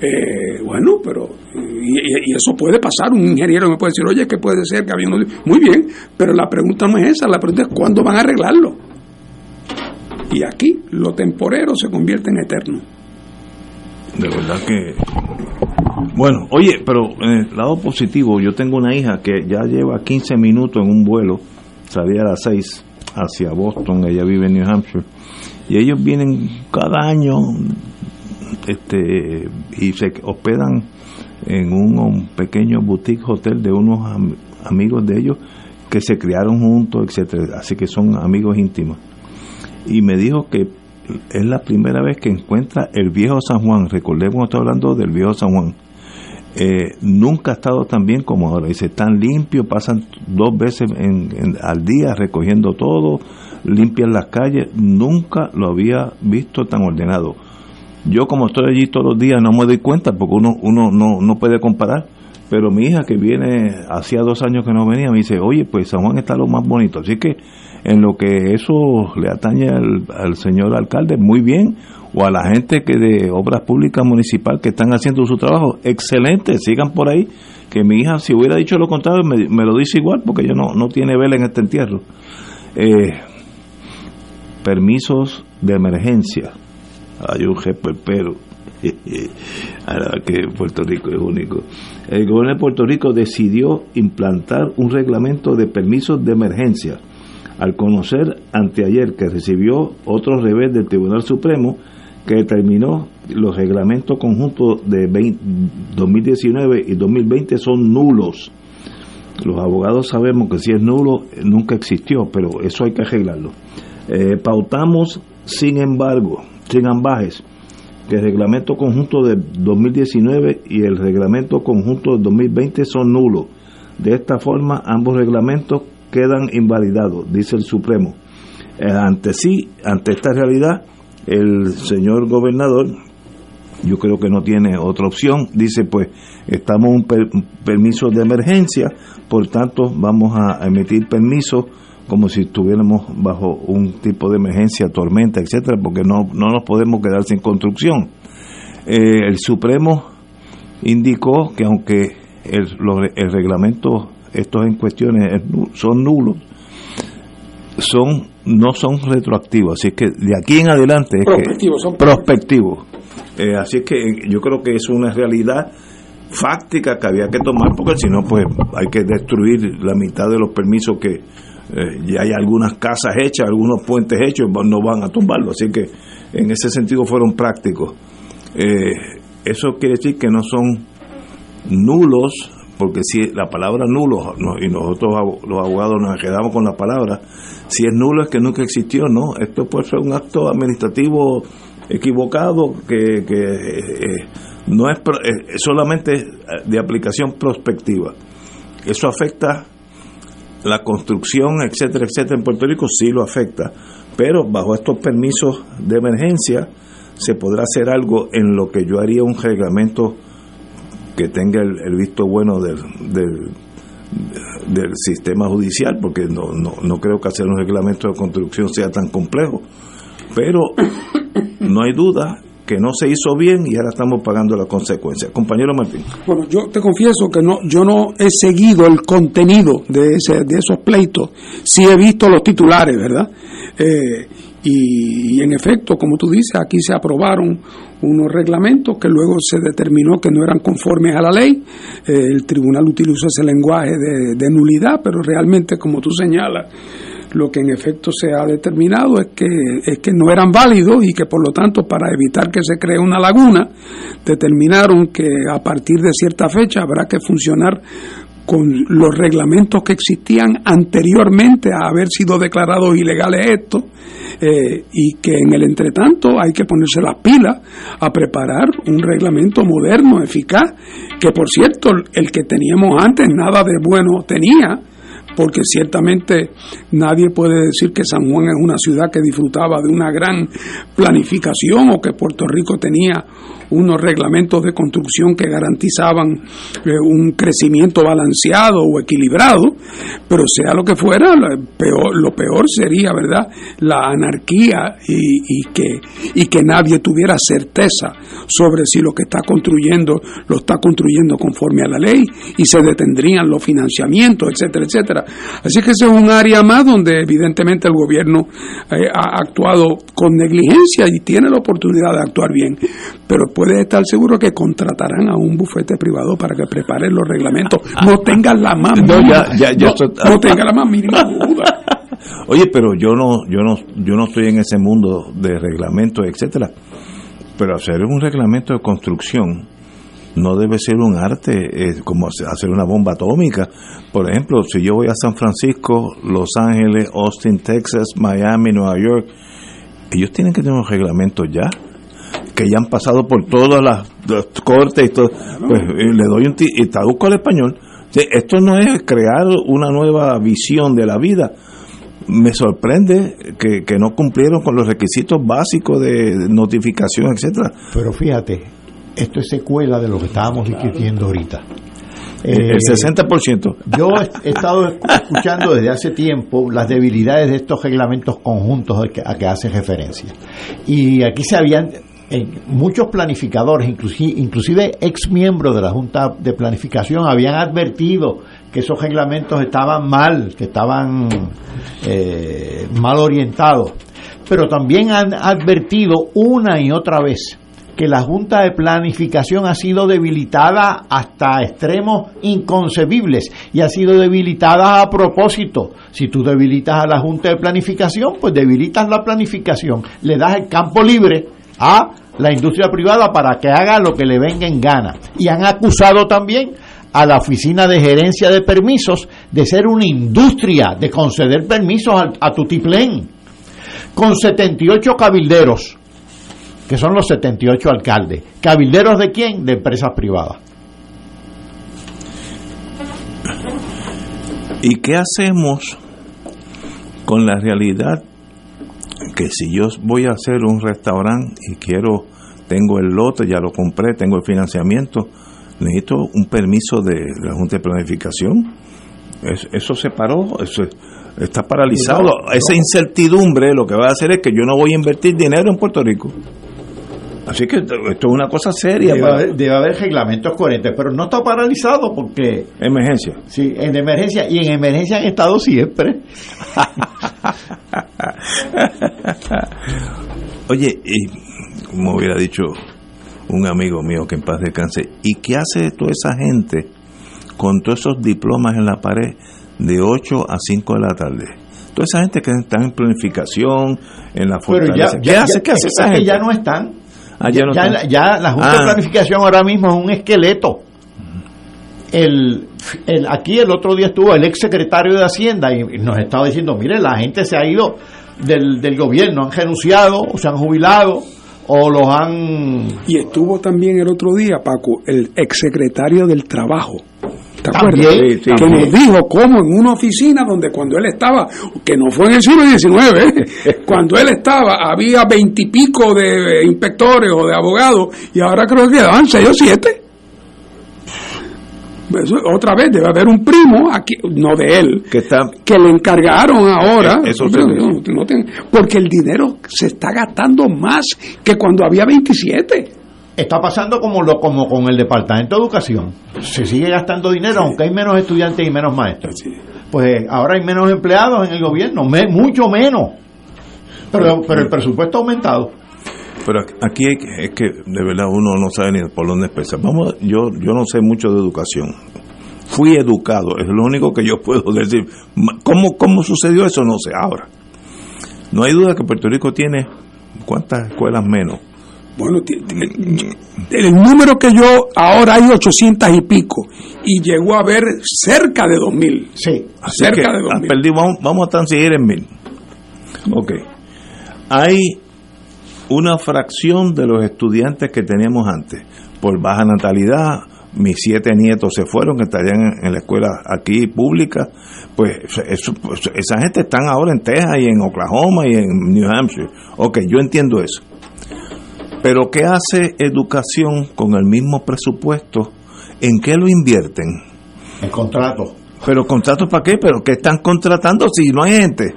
Eh, bueno, pero y, y- y eso puede pasar. Un ingeniero me puede decir, oye, que puede ser que había uno. Muy bien, pero la pregunta no es esa. La pregunta es cuándo van a arreglarlo. Y aquí lo temporero se convierte en eterno. De verdad que... Bueno, oye, pero en el lado positivo, yo tengo una hija que ya lleva 15 minutos en un vuelo, salía a las 6 hacia Boston, ella vive en New Hampshire, y ellos vienen cada año este y se hospedan en un, pequeño boutique hotel de unos am- amigos de ellos que se criaron juntos, etcétera, así que son amigos íntimos. Y me dijo que es la primera vez que encuentra el viejo San Juan. Recordemos, estoy hablando del viejo San Juan. Eh, nunca ha estado tan bien como ahora. Dice, tan limpio, pasan dos veces al día recogiendo todo, limpian las calles. Nunca lo había visto tan ordenado. Yo como estoy allí todos los días no me doy cuenta porque uno, uno no, no puede comparar. Pero mi hija que viene, hacía dos años que no venía, me dice, oye, pues San Juan está lo más bonito. Así que en lo que eso le atañe al, señor alcalde, muy bien. O a la gente que de obras públicas municipal que están haciendo su trabajo, excelente, sigan por ahí. Que mi hija, si hubiera dicho lo contrario, me, me lo dice igual porque ella no, no tiene vela en este entierro. Eh, permisos de emergencia. Hay un jefe pero ahora que Puerto Rico es único. El gobierno de Puerto Rico decidió implantar un reglamento de permisos de emergencia al conocer anteayer que recibió otro revés del Tribunal Supremo que determinó los reglamentos conjuntos de 20 2019 y 2020 son nulos. Los abogados sabemos que si es nulo nunca existió, pero eso hay que arreglarlo. Eh, pautamos, sin embargo, sin ambajes, que el reglamento conjunto de 2019 y el reglamento conjunto de 2020 son nulos. De esta forma, ambos reglamentos quedan invalidados, dice el Supremo. Eh, ante sí, ante esta realidad, el señor gobernador, yo creo que no tiene otra opción, dice pues estamos un per- permiso de emergencia, por tanto vamos a emitir permiso como si estuviéramos bajo un tipo de emergencia, tormenta, etcétera, porque no, no nos podemos quedar sin construcción. Eh, el Supremo indicó que aunque el, los el reglamento, estos en cuestiones son nulos, son no son retroactivos, así que de aquí en adelante es que- Prospectivos, son prospectivos. Eh, así es que yo creo que es una realidad fáctica que había que tomar porque si no pues hay que destruir la mitad de los permisos que eh, ya hay algunas casas hechas, algunos puentes hechos, no van a tumbarlo, así que en ese sentido fueron prácticos. Eh, eso quiere decir que no son nulos, porque si la palabra nulo, y nosotros los abogados nos quedamos con la palabra, si es nulo es que nunca existió, no, esto puede ser un acto administrativo equivocado que, que eh, no es eh, solamente de aplicación prospectiva. Eso afecta la construcción, etcétera, etcétera, en Puerto Rico sí lo afecta, pero bajo estos permisos de emergencia se podrá hacer algo en lo que yo haría un reglamento que tenga el, visto bueno del, del, del sistema judicial, porque no, no, no creo que hacer un reglamento de construcción sea tan complejo. Pero no hay duda que no se hizo bien y ahora estamos pagando las consecuencias. Compañero Martín. Bueno, yo te confieso que no, yo no he seguido el contenido de, esos pleitos. Sí he visto los titulares, ¿verdad? Eh, y, y en efecto, como tú dices, aquí se aprobaron unos reglamentos que luego se determinó que no eran conformes a la ley. Eh, el tribunal utilizó ese lenguaje de, de nulidad, pero realmente, como tú señalas, lo que en efecto se ha determinado es que, es que no eran válidos y que por lo tanto para evitar que se cree una laguna determinaron que a partir de cierta fecha habrá que funcionar con los reglamentos que existían anteriormente a haber sido declarados ilegales estos eh, y que en el entretanto hay que ponerse las pilas a preparar un reglamento moderno, eficaz, que por cierto el que teníamos antes nada de bueno tenía, porque ciertamente nadie puede decir que San Juan es una ciudad que disfrutaba de una gran planificación o que Puerto Rico tenía unos reglamentos de construcción que garantizaban eh, un crecimiento balanceado o equilibrado, pero sea lo que fuera, lo peor, lo peor sería, ¿verdad?, la anarquía y, y, que, y que nadie tuviera certeza sobre si lo que está construyendo lo está construyendo conforme a la ley y se detendrían los financiamientos, etcétera, etcétera. Así que ese es un área más donde evidentemente el gobierno eh, ha actuado con negligencia y tiene la oportunidad de actuar bien, pero puedes estar seguro que contratarán a un bufete privado para que prepare los reglamentos. No tengan la más No, mínima, ya- ya- ya no, no tengan la más mínima duda. Oye, pero yo no, yo no, yo no estoy en ese mundo de reglamentos, etcétera. Pero hacer un reglamento de construcción no debe ser un arte eh, como hace- hacer una bomba atómica. Por ejemplo, si yo voy a San Francisco, Los Ángeles, Austin, Texas, Miami, Nueva York, ellos tienen que tener unos reglamentos ya que ya han pasado por todas las, las cortes y todo. Pues eh, le doy un y traduzco al español. O sea, Esto no es crear una nueva visión de la vida. Me sorprende que, que no cumplieron con los requisitos básicos de notificación, etcétera. Pero fíjate, esto es secuela de lo que estábamos discutiendo ahorita. El Eh, 60%. Yo he estado escuchando desde hace tiempo las debilidades de estos reglamentos conjuntos a que, a que hace referencia. Y aquí se habían eh, muchos planificadores, inclusive, inclusive ex miembros de la Junta de Planificación, habían advertido que esos reglamentos estaban mal, que estaban eh, mal orientados. Pero también han advertido una y otra vez que la Junta de Planificación ha sido debilitada hasta extremos inconcebibles y ha sido debilitada a propósito. Si tú debilitas a la Junta de Planificación, pues debilitas la planificación, le das el campo libre a la industria privada para que haga lo que le venga en gana. Y han acusado también a la Oficina de Gerencia de Permisos de ser una industria, de conceder permisos a, a tutiplén, con 78 cabilderos que son los 78 alcaldes. ¿Cabilderos de quién? De empresas privadas. ¿Y qué hacemos con la realidad que si yo voy a hacer un restaurante y quiero, tengo el lote, ya lo compré, tengo el financiamiento, necesito un permiso de la Junta de Planificación? Es- Eso se paró, eso está paralizado. No, no. Esa incertidumbre lo que va a hacer es que yo no voy a invertir dinero en Puerto Rico. Así que esto es una cosa seria. Debe para- haber, debe haber reglamentos coherentes, pero no está paralizado porque... Emergencia. Sí, en emergencia, y en emergencia han estado siempre. Oye, y como hubiera dicho un amigo mío que en paz descanse, ¿y qué hace toda esa gente con todos esos diplomas en la pared de 8 a 5 de la tarde? Toda esa gente que está en planificación, en la Pero ya, fortaleza. ¿Qué ya- hace? ¿Qué hace es esa que gente? ya no están. Ah, ya no están. ya la Junta Ah. de Planificación ahora mismo es un esqueleto. El, el- aquí el otro día estuvo el ex secretario de Hacienda y nos estaba diciendo, mire, la gente se ha ido del, del gobierno, han renunciado, o se han jubilado, o los han... Y estuvo también el otro día, Paco, el exsecretario del Trabajo. ¿Te acuerdas? sí, que nos dijo cómo en una oficina donde cuando él estaba, que no fue en el siglo XIX, ¿eh? cuando él estaba había veintipico de inspectores o de abogados y ahora creo que quedaban seis o siete. Eso, otra vez debe haber un primo, aquí, no de él, que, está, que le encargaron ahora. Eh, Eso No, se- no, no ten- porque el dinero se está gastando más que cuando había 27. Está pasando como lo como con el Departamento de Educación. Se sigue gastando dinero, aunque hay menos estudiantes y menos maestros. Pues eh, ahora hay menos empleados en el gobierno, me- mucho menos. Pero, pero el presupuesto ha aumentado. Pero aquí hay es que de verdad uno no sabe ni por dónde empezar. Vamos, yo, yo no sé mucho de educación. Fui educado, es lo único que yo puedo decir. ¿Cómo, cómo sucedió eso? No sé. Ahora, no hay duda que Puerto Rico tiene cuántas escuelas menos. Bueno, el número que yo, ahora hay 800 y pico, y llegó a haber cerca de 2000. Sí. Así cerca que, de ah, 2000. perdí, vamos, vamos a transigir en mil. Ok. Hay una fracción de los estudiantes que teníamos antes. Por baja natalidad, mis siete nietos se fueron, que estarían en, en la escuela aquí pública. Pues, eso- pues, esa gente están ahora en Texas y en Oklahoma y en New Hampshire. Ok, yo entiendo eso. Pero ¿qué hace educación con el mismo presupuesto? ¿En qué lo invierten? En contrato. ¿Pero contratos para qué? ¿Pero qué están contratando si no hay gente?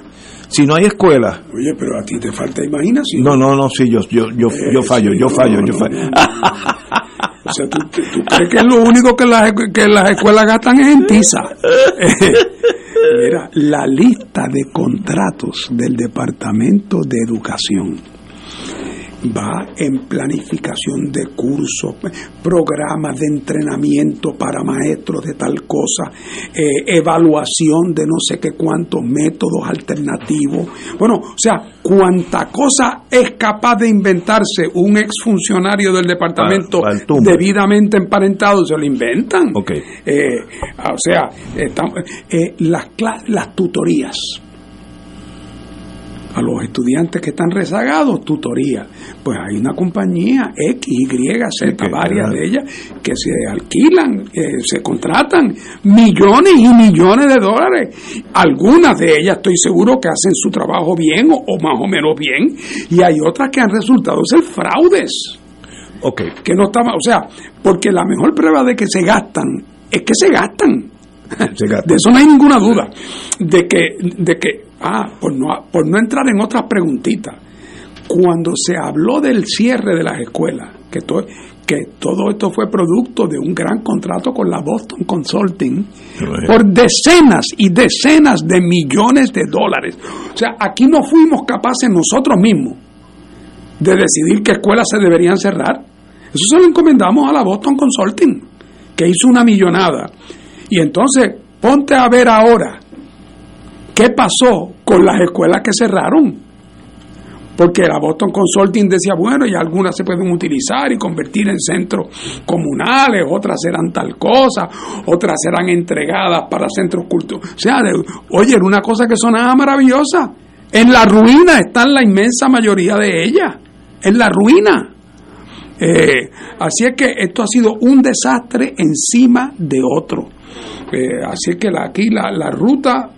Si no hay escuela. Oye, pero a ti te falta imaginación. No, no, no, sí, yo, yo, yo, yo fallo, yo fallo, yo fallo. O sea, ¿tú, tú- tú crees que lo único que las, que las escuelas gastan es en tiza? Mira, la lista de contratos del Departamento de Educación va en planificación de cursos, programas de entrenamiento para maestros de tal cosa, eh, evaluación de no sé qué cuántos métodos alternativos. Bueno, o sea, cuánta cosa es capaz de inventarse un exfuncionario del departamento tumbe. debidamente emparentado, se lo inventan. Eh, o sea, estamos- eh, las, las tutorías. A los estudiantes que están rezagados, tutoría. Pues hay una compañía X, Y, Z, varias de ellas, que se alquilan, eh, se contratan millones y millones de dólares. Algunas de ellas estoy seguro que hacen su trabajo bien o, o más o menos bien, y hay otras que han resultado ser fraudes Ok, que no está o sea, porque la mejor prueba de que se gastan es que se gastan. De eso no hay ninguna duda. De que, de que ah, por no, por no entrar en otras preguntitas, cuando se habló del cierre de las escuelas, que todo, que todo esto fue producto de un gran contrato con la Boston Consulting, por decenas y decenas de millones de dólares. O sea, aquí no fuimos capaces nosotros mismos de decidir qué escuelas se deberían cerrar. Eso se lo encomendamos a la Boston Consulting, que hizo una millonada. Y entonces, ponte a ver ahora qué pasó con las escuelas que cerraron. Porque la Boston Consulting decía, bueno, y algunas se pueden utilizar y convertir en centros comunales, otras serán tal cosa, otras serán entregadas para centros culturales. O sea, de- oye, una cosa que sonaba maravillosa. En la ruina están la inmensa mayoría de ellas. En la ruina. Eh, así es que esto ha sido un desastre encima de otro. Eh, así que la- aquí la, la ruta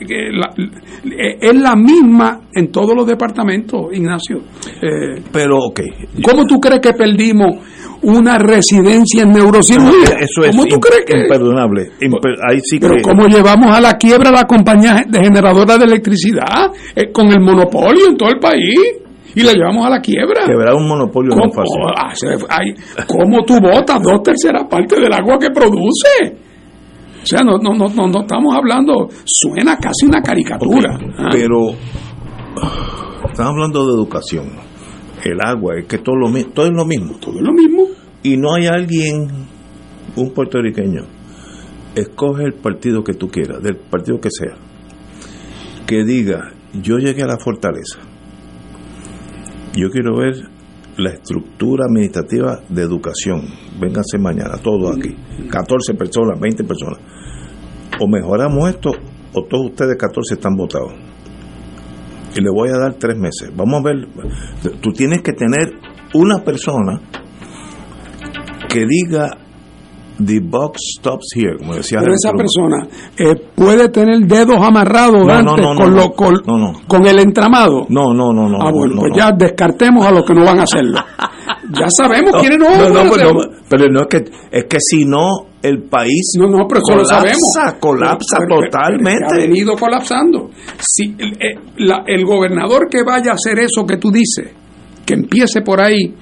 eh, la- eh, es la misma en todos los departamentos, Ignacio. Eh, Pero, ok. ¿Cómo tú crees que perdimos una residencia en neurocirugía? Eso es ¿Cómo tú crees que.? imperdonable. Imper- ahí sí Pero que... ¿cómo llevamos a la quiebra la compañía de generadora de electricidad Eh, con el monopolio en todo el país? Y la llevamos a la quiebra. Quebrar un monopolio no es ¿Cómo, fácil. ah, se- ay, ¿cómo tú botas dos terceras partes del agua que produce? O sea, no, no, no, no, no estamos hablando, suena casi una caricatura. ¿ah? Pero estamos hablando de educación. El agua, es que todo, lo, todo es lo mismo. Todo es lo mismo. Y no hay alguien, un puertorriqueño, escoge el partido que tú quieras, del partido que sea, que diga, yo llegué a la fortaleza. Yo quiero ver la estructura administrativa de educación. Vénganse mañana, todos aquí. 14 personas, 20 personas. O mejoramos esto, o todos ustedes 14 están votados. Y le voy a dar tres meses. Vamos a ver. Tú tienes que tener una persona que diga the box stops here, como decía Pero esa persona eh, puede tener dedos amarrados No, antes no, no, con, lo- el entramado. No, no, no, no. ah, bueno, no, pues ya descartemos a los que no van a hacerlo. ya sabemos quiénes no, no, van no, a pero, hacerlo. pero no es que es que si no el país no, no, pero eso lo colapsa, sabemos. colapsa Pero- pero- pero- totalmente. Ha venido colapsando. Si el, eh, la- el gobernador que vaya a hacer eso que tú dices, que empiece por ahí,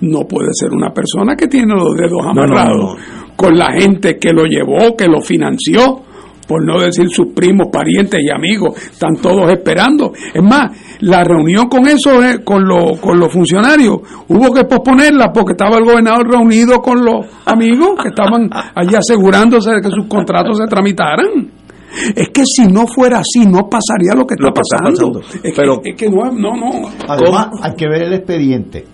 no puede ser una persona que tiene los dedos No, no, amarrados no, con la gente que lo llevó, que lo financió. Por no decir sus primos, parientes y amigos, están todos esperando. Es más, la reunión con eso, eh, con, los con los funcionarios, hubo que posponerla porque estaba el gobernador reunido con los amigos que estaban allí asegurándose de que sus contratos se tramitaran. Es que si no fuera así, no pasaría lo que está Lo que está pasando. pasando. Es, Pero- que, es que no, no, no. Además, hay que ver el expediente.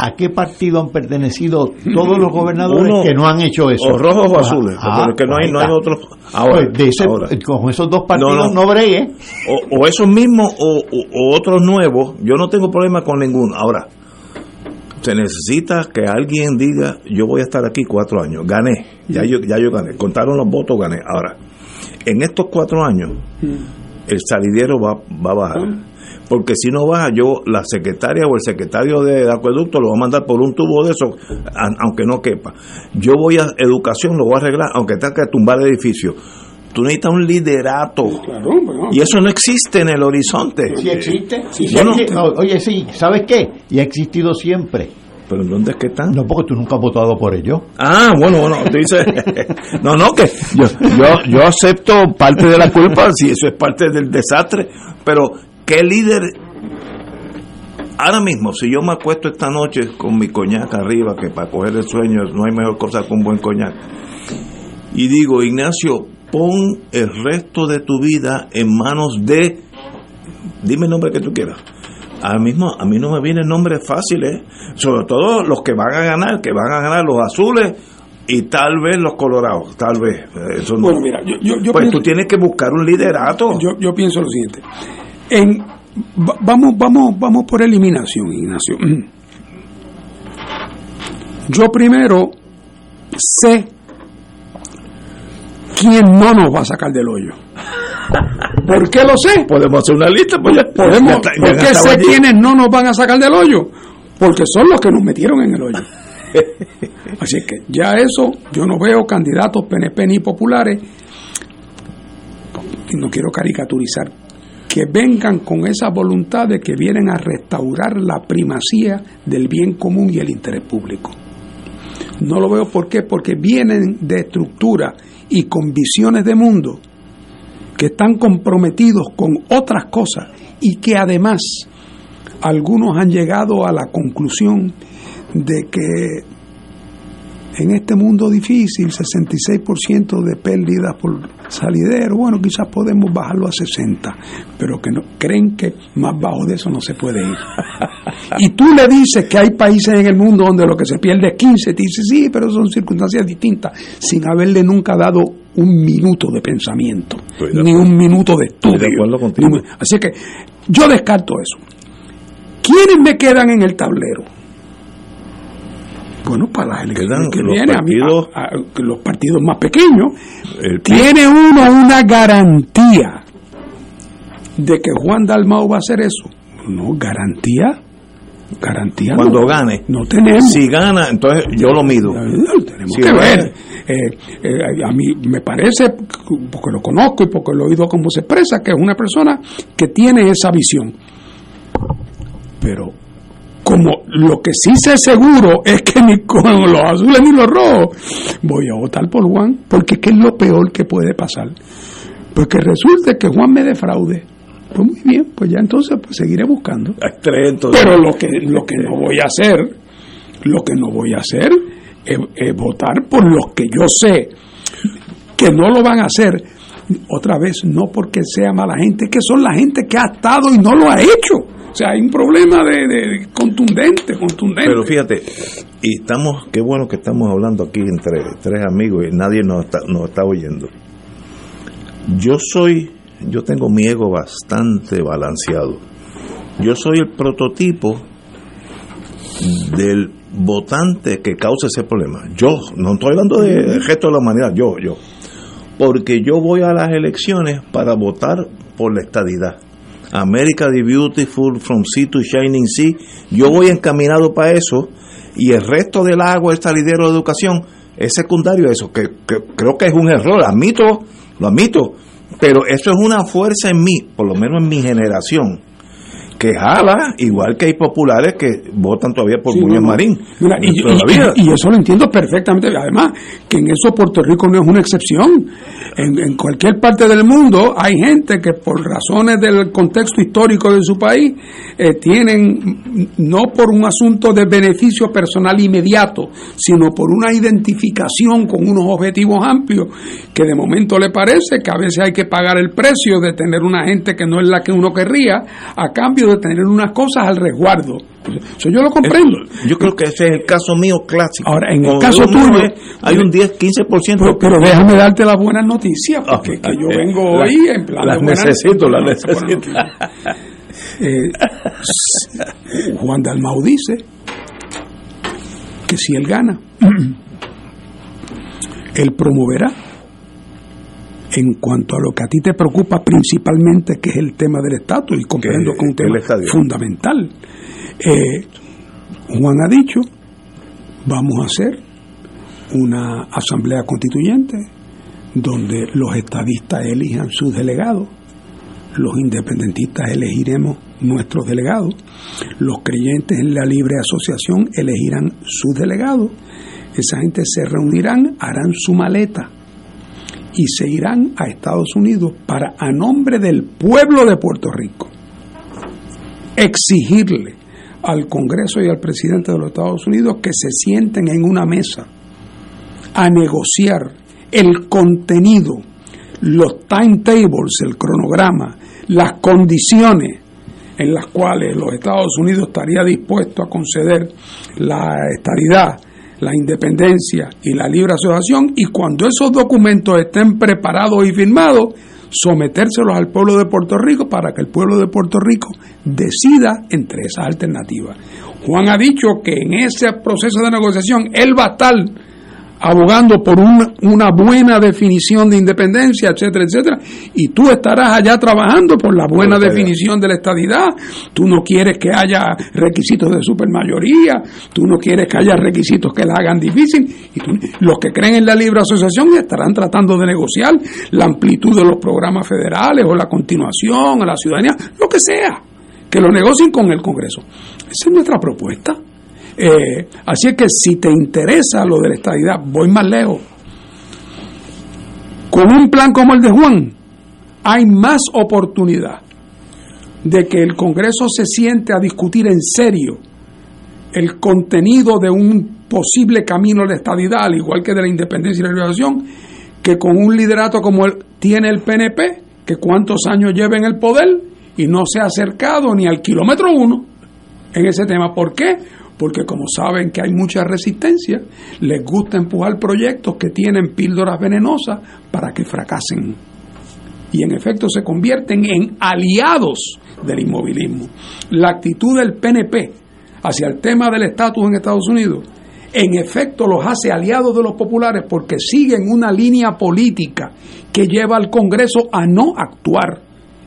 ¿A qué partido han pertenecido todos los gobernadores Uno- que no han hecho eso? o rojos o Ah, azules, ah, porque no hay, no hay otros. Ahora, Pues de ese- ahora. con esos dos partidos No, no, no. bregue. O, o esos mismos o, o- o otros nuevos, yo no tengo problema con ninguno. Ahora, se necesita que alguien diga, yo voy a estar aquí cuatro años, gané, ya yo, ya yo gané, contaron los votos, gané. Ahora, en estos cuatro años, el salidero va, va a bajar. Porque si no baja, yo, la secretaria o el secretario de acueducto lo va a mandar por un tubo de eso, a- aunque no quepa. Yo voy a educación, lo voy a arreglar, aunque tenga que tumbar el edificio. Tú necesitas un liderato. Y eso no existe en el horizonte. Sí existe. Sí, sí Bueno, existe. No, oye, sí, ¿sabes qué? Y ha existido siempre. ¿Pero en dónde es que están? No, porque tú nunca has votado por ello. Ah, bueno, bueno, tú dices, no, no, que yo, yo, yo acepto parte de la culpa si eso es parte del desastre, pero ¿qué líder? Ahora mismo, si yo me acuesto esta noche con mi coñac arriba, que para coger el sueño no hay mejor cosa que un buen coñac, y digo, Ignacio, pon el resto de tu vida en manos de, dime el nombre que tú quieras. A mí, mismo, a mí no me vienen nombres fáciles, sobre todo los que van a ganar, que van a ganar los azules y tal vez los colorados, tal vez. Eso no- Bueno, mira, yo, yo, yo pues pienso- tú tienes que buscar un liderato. Yo, yo pienso lo siguiente. En, vamos, vamos, vamos por eliminación, Ignacio. Yo primero sé quién no nos va a sacar del hoyo. ¿Por qué lo sé? Podemos hacer una lista, pues ya, Podemos, ya está- ya ¿Por qué sé allí. quiénes no nos van a sacar del hoyo? Porque son los que nos metieron en el hoyo. Así que ya eso, yo no veo candidatos PNP ni populares, y no quiero caricaturizar, que vengan con esa voluntad de que vienen a restaurar la primacía del bien común y el interés público. No lo veo por qué, porque vienen de estructura y con visiones de mundo que están comprometidos con otras cosas y que además algunos han llegado a la conclusión de que en este mundo difícil, 66% de pérdidas por salidero, bueno, quizás podemos bajarlo a 60, pero que no creen que más bajo de eso no se puede ir. Y tú le dices que hay países en el mundo donde lo que se pierde es 15, te dice sí, pero son circunstancias distintas, sin haberle nunca dado un minuto de pensamiento, de ni un minuto de estudio. De Así que yo descarto eso. ¿Quiénes me quedan en el tablero? Bueno, para las elecciones que los partidos- a- a- los partidos más pequeños, El- tiene uno una garantía de que Juan Dalmau va a hacer eso. No, garantía. Garantía Cuando no. gane. No tenemos. Si gana, entonces yo lo mido. Tenemos Si que gana. ver. Eh, eh, a mí me parece, porque lo conozco y porque lo he oído cómo se expresa, que es una persona que tiene esa visión. Pero como lo que sí sé seguro es que ni con los azules ni los rojos voy a votar por Juan, porque ¿qué es lo peor que puede pasar? Porque resulte que Juan me defraude. Pues muy bien, pues ya entonces pues seguiré buscando. Entonces. Pero lo que, lo que no voy a hacer, lo que no voy a hacer es, es votar por los que yo sé que no lo van a hacer. Otra vez, no porque sea mala gente, que son la gente que ha estado y no lo ha hecho. O sea, hay un problema de, de- contundente, contundente. Pero fíjate, y estamos, qué bueno que estamos hablando aquí entre tres amigos y nadie nos está, nos está oyendo. Yo soy, yo tengo mi ego bastante balanceado. Yo soy el prototipo del votante que causa ese problema. Yo, no estoy hablando del resto de la humanidad, yo, yo. Porque yo voy a las elecciones para votar por la estadidad. America the Beautiful, From Sea to Shining Sea. Yo voy encaminado para eso y el resto del agua, el salidero de educación, es secundario eso, que, que creo que es un error, admito, lo admito, pero eso es una fuerza en mí, por lo menos en mi generación, que jala, igual que hay populares que votan todavía por Sí, Muñoz no. Marín. Mira, y, Todavía. y- y eso lo entiendo perfectamente. Además, que en eso Puerto Rico no es una excepción. En, en cualquier parte del mundo hay gente que por razones del contexto histórico de su país eh, tienen, no por un asunto de beneficio personal inmediato, sino por una identificación con unos objetivos amplios que de momento le parece que a veces hay que pagar el precio de tener una gente que no es la que uno querría a cambio de tener unas cosas al resguardo. Eso yo lo comprendo. Yo creo que ese es el caso mío clásico. Ahora, en el caso tuyo, hay un 10, 15%. Pero, pero déjame darte las buenas noticias, porque que yo vengo La- hoy en plan las de necesito, las necesito. Eh, Juan Dalmau dice que si él gana, él promoverá en cuanto a lo que a ti te preocupa principalmente, que es el tema del estatus, y comprendo que es un tema fundamental. Eh, Juan ha dicho, vamos a hacer una asamblea constituyente donde los estadistas elijan sus delegados, los independentistas elegiremos nuestros delegados, los creyentes en la libre asociación elegirán sus delegados, esa gente se reunirán, harán su maleta y se irán a Estados Unidos para, a nombre del pueblo de Puerto Rico, exigirle al Congreso y al presidente de los Estados Unidos que se sienten en una mesa a negociar el contenido, los timetables, el cronograma, las condiciones en las cuales los Estados Unidos estaría dispuesto a conceder la estabilidad, la independencia y la libre asociación y cuando esos documentos estén preparados y firmados, sometérselos al pueblo de Puerto Rico para que el pueblo de Puerto Rico decida entre esas alternativas. Juan ha dicho que en ese proceso de negociación él va a estar abogando por una, una buena definición de independencia, etcétera, etcétera, y tú estarás allá trabajando por la buena definición de la estadidad, tú no quieres que haya requisitos de supermayoría, tú no quieres que haya requisitos que la hagan difícil, y tú- los que creen en la libre asociación estarán tratando de negociar la amplitud de los programas federales o la continuación a la ciudadanía, lo que sea, que lo negocien con el Congreso. Esa es nuestra propuesta. Eh, así es que si te interesa lo de la estadidad, voy más lejos. Con un plan como el de Juan, hay más oportunidad de que el Congreso se siente a discutir en serio el contenido de un posible camino de la estadidad, al igual que de la independencia y la liberación, que con un liderato como el, tiene el PNP, que cuántos años lleva en el poder y no se ha acercado ni al kilómetro uno en ese tema. ¿Por qué? Porque como saben que hay mucha resistencia, les gusta empujar proyectos que tienen píldoras venenosas para que fracasen. Y en efecto se convierten en aliados del inmovilismo. La actitud del PNP hacia el tema del estatus en Estados Unidos, en efecto los hace aliados de los populares porque siguen una línea política que lleva al Congreso a no actuar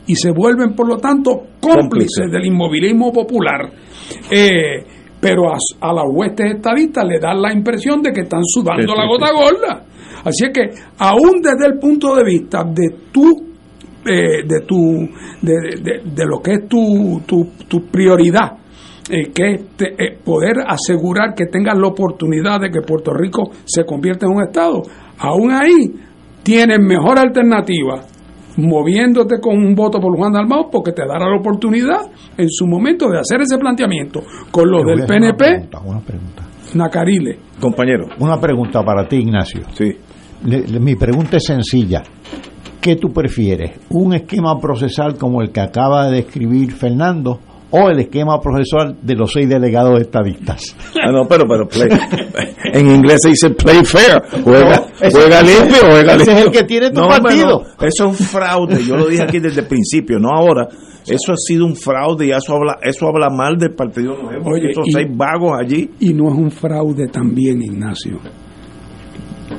y se vuelven por lo tanto cómplices del inmovilismo popular. Eh, pero a, a las huestes estadistas le dan la impresión de que están sudando Sí, la sí. gota gorda. Así es que, aún desde el punto de vista de tu, eh, de, tu de, de- de lo que es tu, tu, tu prioridad, eh, que es te- eh, poder asegurar que tengas la oportunidad de que Puerto Rico se convierta en un Estado, aún ahí tienes mejor alternativa moviéndote con un voto por Juan Dalmau porque te dará la oportunidad en su momento de hacer ese planteamiento con los del hacer una PNP, pregunta, Una pregunta. Nacarile. Compañero. Una pregunta para ti, Ignacio. Sí. Le- le- mi pregunta es sencilla. ¿Qué tú prefieres? ¿Un esquema procesal como el que acaba de describir Fernando o el esquema procesal de los seis delegados estadistas? Ah, no, pero, pero, play. En inglés se dice play fair. Juega, No, juega limpio, juega ese es limpio. el que tiene tu No, hombre, partido. no, eso es un fraude. Yo lo dije aquí desde el principio, no ahora. Eso ha sido un fraude y eso habla, eso habla mal del Partido Nuevo. Oye, Esos y- seis vagos allí. Y no es un fraude también, Ignacio.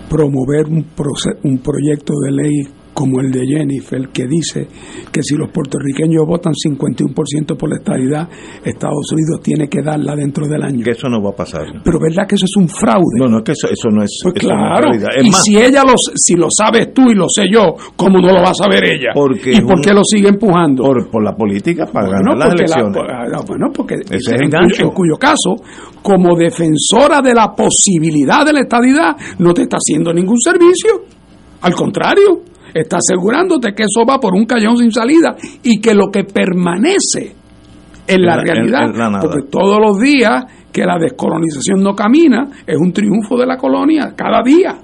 Promover un, proce- un proyecto de ley como el de Jennifer, que dice que si los puertorriqueños votan 51% por la estabilidad, Estados Unidos tiene que darla dentro del año. Que eso no va a pasar. Pero ¿verdad que eso es un fraude? No, no, es que eso, eso no es. Pues eso no es claro. Es y más, si ella lo, si lo sabes tú y lo sé yo, ¿cómo no lo va a saber ella? Porque ¿Y por qué lo sigue empujando? por, por la política para Bueno, ganar las porque la- elecciones. ah, bueno, porque Ese es en, cuyo, en cuyo caso, como defensora de la posibilidad de la estadidad, no te está haciendo ningún servicio. Al contrario, está asegurándote que eso va por un callón sin salida y que lo que permanece en la En la- en- realidad, en la nada. porque todos los días que la descolonización no camina, es un triunfo de la colonia, cada día.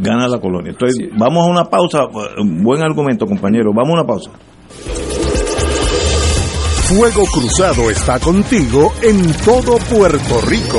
Gana la colonia. Entonces, vamos a una pausa. Buen argumento, compañero. Vamos a una pausa. Fuego Cruzado está contigo en todo Puerto Rico.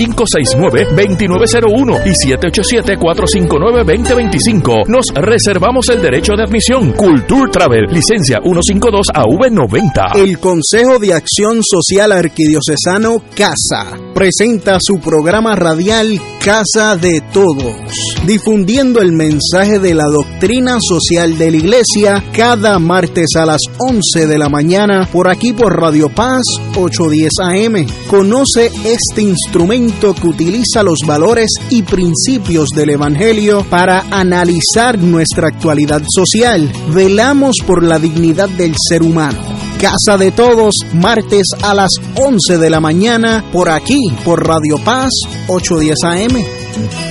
787-569-2901 y 787-459-2025. Nos reservamos el derecho de admisión. Culture Travel, licencia 152 AV90. El Consejo de Acción Social Arquidiocesano CASA presenta su programa radial Casa de Todos, difundiendo el mensaje de la doctrina social de la Iglesia cada martes a las 11 de la mañana por aquí por Radio Paz 810 AM. Conoce este instrumento que utiliza los valores y principios del Evangelio para analizar nuestra actualidad social. Velamos por la dignidad del ser humano. Casa de Todos, martes a las 11 de la mañana, por aquí, por Radio Paz 810 AM.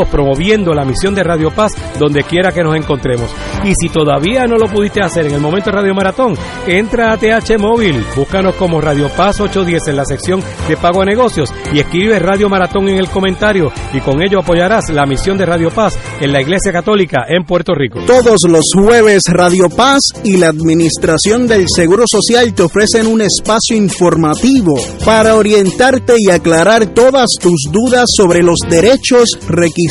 promoviendo la misión de Radio Paz donde quiera que nos encontremos. Y si todavía no lo pudiste hacer en el momento de Radio Maratón, entra a TH Móvil, búscanos como Radio Paz 810 en la sección de pago a negocios y escribe Radio Maratón en el comentario y con ello apoyarás la misión de Radio Paz en la Iglesia Católica en Puerto Rico. Todos los jueves Radio Paz y la Administración del Seguro Social te ofrecen un espacio informativo para orientarte y aclarar todas tus dudas sobre los derechos, requisitos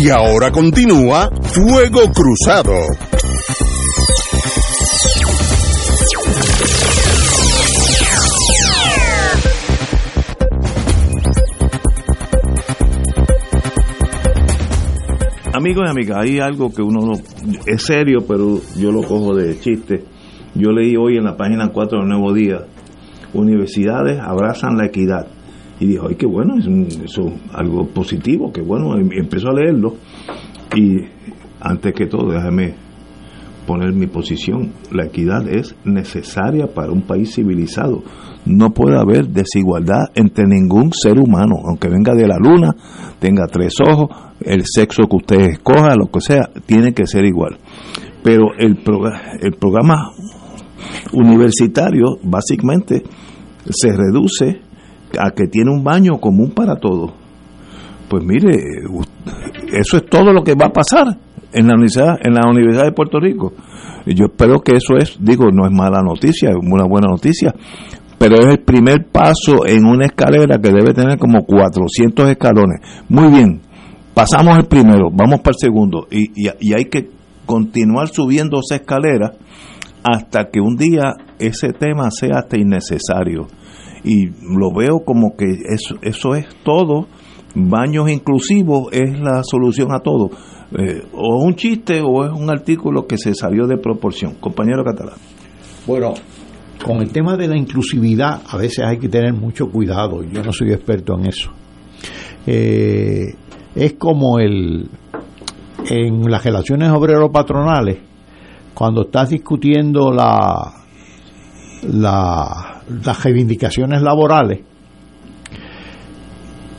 Y ahora continúa Fuego Cruzado. Amigos y amigas, hay algo que uno no- es serio, pero yo lo cojo de chiste. Yo leí hoy en la página 4 del Nuevo Día, universidades abrazan la equidad. Y dijo, ay, qué bueno, es un- eso es algo positivo, qué bueno. Y empezó a leerlo. Y antes que todo, déjame poner mi posición. La equidad es necesaria para un país civilizado. No puede haber desigualdad entre ningún ser humano, aunque venga de la luna, tenga tres ojos, el sexo que usted escoja, lo que sea, tiene que ser igual. Pero el, proga- el programa universitario básicamente se reduce a que tiene un baño común para todos. Pues mire, eso es todo lo que va a pasar en la universidad, en la Universidad de Puerto Rico. Yo espero que eso es, digo, no es mala noticia, es una buena noticia, pero es el primer paso en una escalera que debe tener como 400 escalones. Muy bien, pasamos el primero, vamos para el segundo y, y, y hay que continuar subiendo esa escalera hasta que un día ese tema sea hasta innecesario. Y lo veo como que eso, eso es todo. Baños inclusivos es la solución a todo. Eh, o un chiste o es un artículo que se salió de proporción. Compañero catalán. Bueno, con el tema de la inclusividad a veces hay que tener mucho cuidado. Yo no soy experto en eso. Eh, es como el en las relaciones obrero-patronales, cuando estás discutiendo la, la, las reivindicaciones laborales,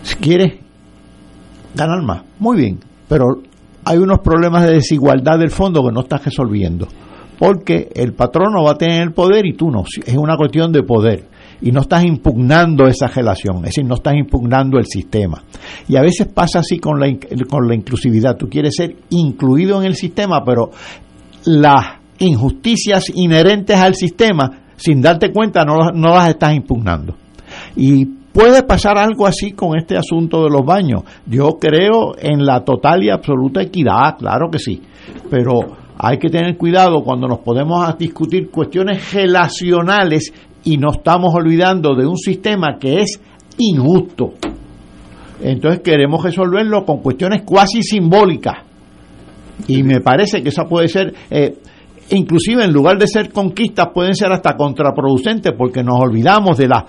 si quieres ganar más, muy bien, pero hay unos problemas de desigualdad del fondo que no estás resolviendo, porque el patrono va a tener el poder y tú no, es una cuestión de poder. Y no estás impugnando esa relación, es decir, no estás impugnando el sistema. Y a veces pasa así con la, con la inclusividad, tú quieres ser incluido en el sistema, pero las injusticias inherentes al sistema, sin darte cuenta, no, no las estás impugnando. Y puede pasar algo así con este asunto de los baños. Yo creo en la total y absoluta equidad, claro que sí, pero hay que tener cuidado cuando nos podemos discutir cuestiones relacionales y nos estamos olvidando de un sistema que es injusto. Entonces queremos resolverlo con cuestiones cuasi simbólicas. Y me parece que esa puede ser, eh, inclusive en lugar de ser conquistas, pueden ser hasta contraproducentes porque nos olvidamos de las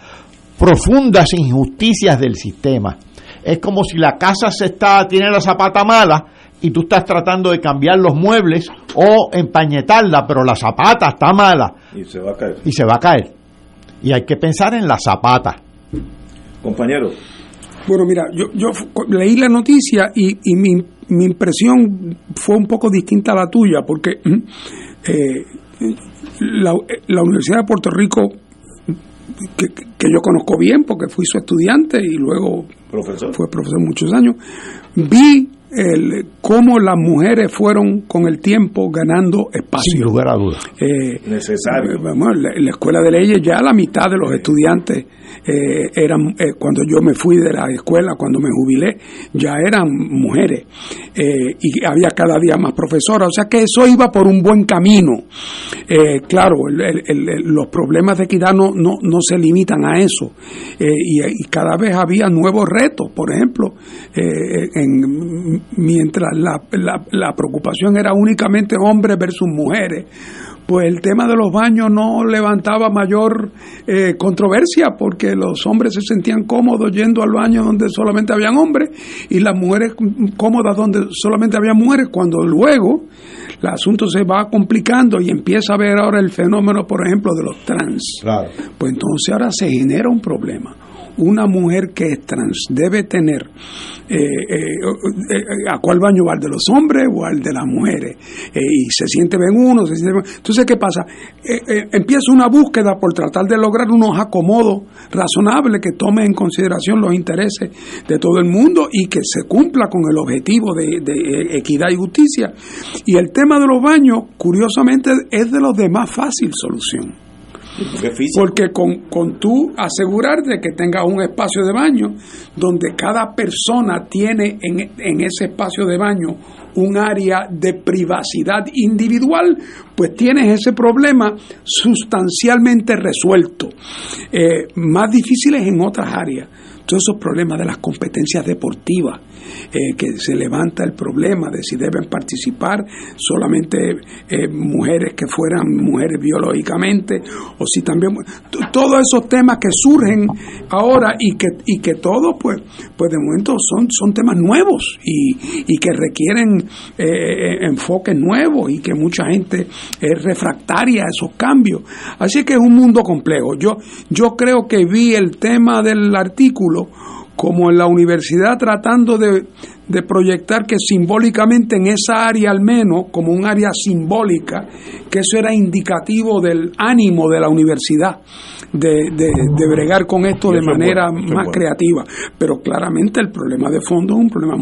profundas injusticias del sistema. Es como si la casa se está, tiene la zapata mala y tú estás tratando de cambiar los muebles o empañetarla, pero la zapata está mala. Y se va a caer. Y se va a caer. Y hay que pensar en la zapata. Compañero. Bueno, mira, yo, yo leí la noticia y, y mi, mi, impresión fue un poco distinta a la tuya, porque eh, la, la, Universidad de Puerto Rico, que, que, yo conozco bien porque fui su estudiante y luego profesor. fue profesor muchos años, vi el, cómo las mujeres fueron con el tiempo ganando espacio. Sin lugar a dudas. Eh, Necesario. Bueno, la, la, escuela de leyes ya la mitad de los estudiantes eh, eran, eh, cuando yo me fui de la escuela, cuando me jubilé, ya eran mujeres. Eh, y había cada día más profesoras. O sea que eso iba por un buen camino. Eh, claro, el, el, los problemas de equidad no, no, no se limitan a eso. Y, y, cada vez había nuevos retos. Por ejemplo, en mientras la, la, la, preocupación era únicamente hombres versus mujeres, pues el tema de los baños no levantaba mayor eh, controversia porque los hombres se sentían cómodos yendo al baño donde solamente habían hombres y las mujeres cómodas donde solamente había mujeres, cuando luego el asunto se va complicando y empieza a ver ahora el fenómeno, por ejemplo, de los trans. Claro. Pues entonces ahora se genera un problema una mujer que es trans debe tener eh, eh, a cuál baño va, al de los hombres o al de las mujeres, eh, y se siente bien uno, se siente bien... entonces ¿qué pasa? empieza una búsqueda por tratar de lograr unos acomodos razonables que tomen en consideración los intereses de todo el mundo y que se cumpla con el objetivo de, de equidad y justicia. Y el tema de los baños, curiosamente, es de los de más fácil solución. Porque con, con tú asegurarte que tengas un espacio de baño donde cada persona tiene en, en ese espacio de baño un área de privacidad individual, pues tienes ese problema sustancialmente resuelto. Eh, más difíciles en otras áreas todos esos problemas de las competencias deportivas, eh, que se levanta el problema de si deben participar solamente eh, mujeres que fueran mujeres biológicamente, o si también todos esos temas que surgen ahora y que, y que todos, pues, pues de momento son, son temas nuevos y, y que requieren eh, enfoques nuevos y que mucha gente es refractaria a esos cambios. Así que es un mundo complejo. Yo, yo creo que vi el tema del artículo como en la universidad tratando de, de, proyectar que simbólicamente en esa área al menos, como un área simbólica, que eso era indicativo del ánimo de la universidad de, de, de bregar con esto de manera bueno, más bueno. creativa. Pero claramente el problema de fondo es un problema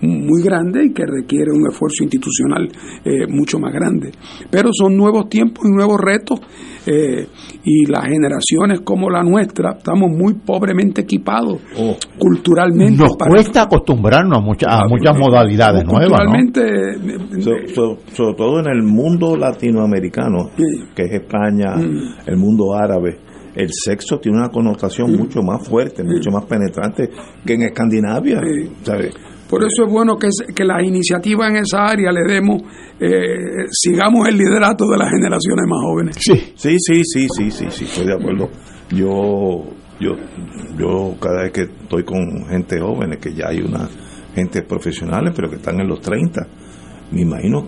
muy grande y que requiere un esfuerzo institucional eh, mucho más grande. Pero son nuevos tiempos y nuevos retos eh, y las generaciones como la nuestra estamos muy pobremente equipados oh. culturalmente. Nos para... cuesta acostumbrarnos a, mucha, a muchas modalidades nuevas. Culturalmente, So- so- sobre todo en el mundo latinoamericano, que es España, Mm. el mundo árabe, el sexo tiene una connotación mucho más fuerte, mucho más penetrante que en Escandinavia. ¿sabes? Por eso es bueno que, se- que las iniciativas en esa área le demos, eh, sigamos el liderato de las generaciones más jóvenes. Sí, sí, sí, sí, sí, sí, sí, estoy de acuerdo. Yo, yo, yo cada vez que estoy con gente joven, que ya hay una gente profesionales, pero que están en los 30, me imagino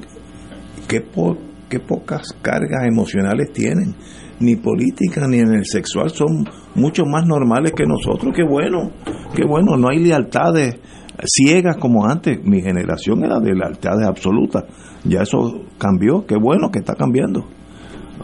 qué, po- qué pocas cargas emocionales tienen, ni políticas ni en el sexual, son mucho más normales que nosotros, qué bueno, qué bueno, no hay lealtades ciegas como antes, mi generación era de lealtades absolutas, ya eso cambió, qué bueno que está cambiando.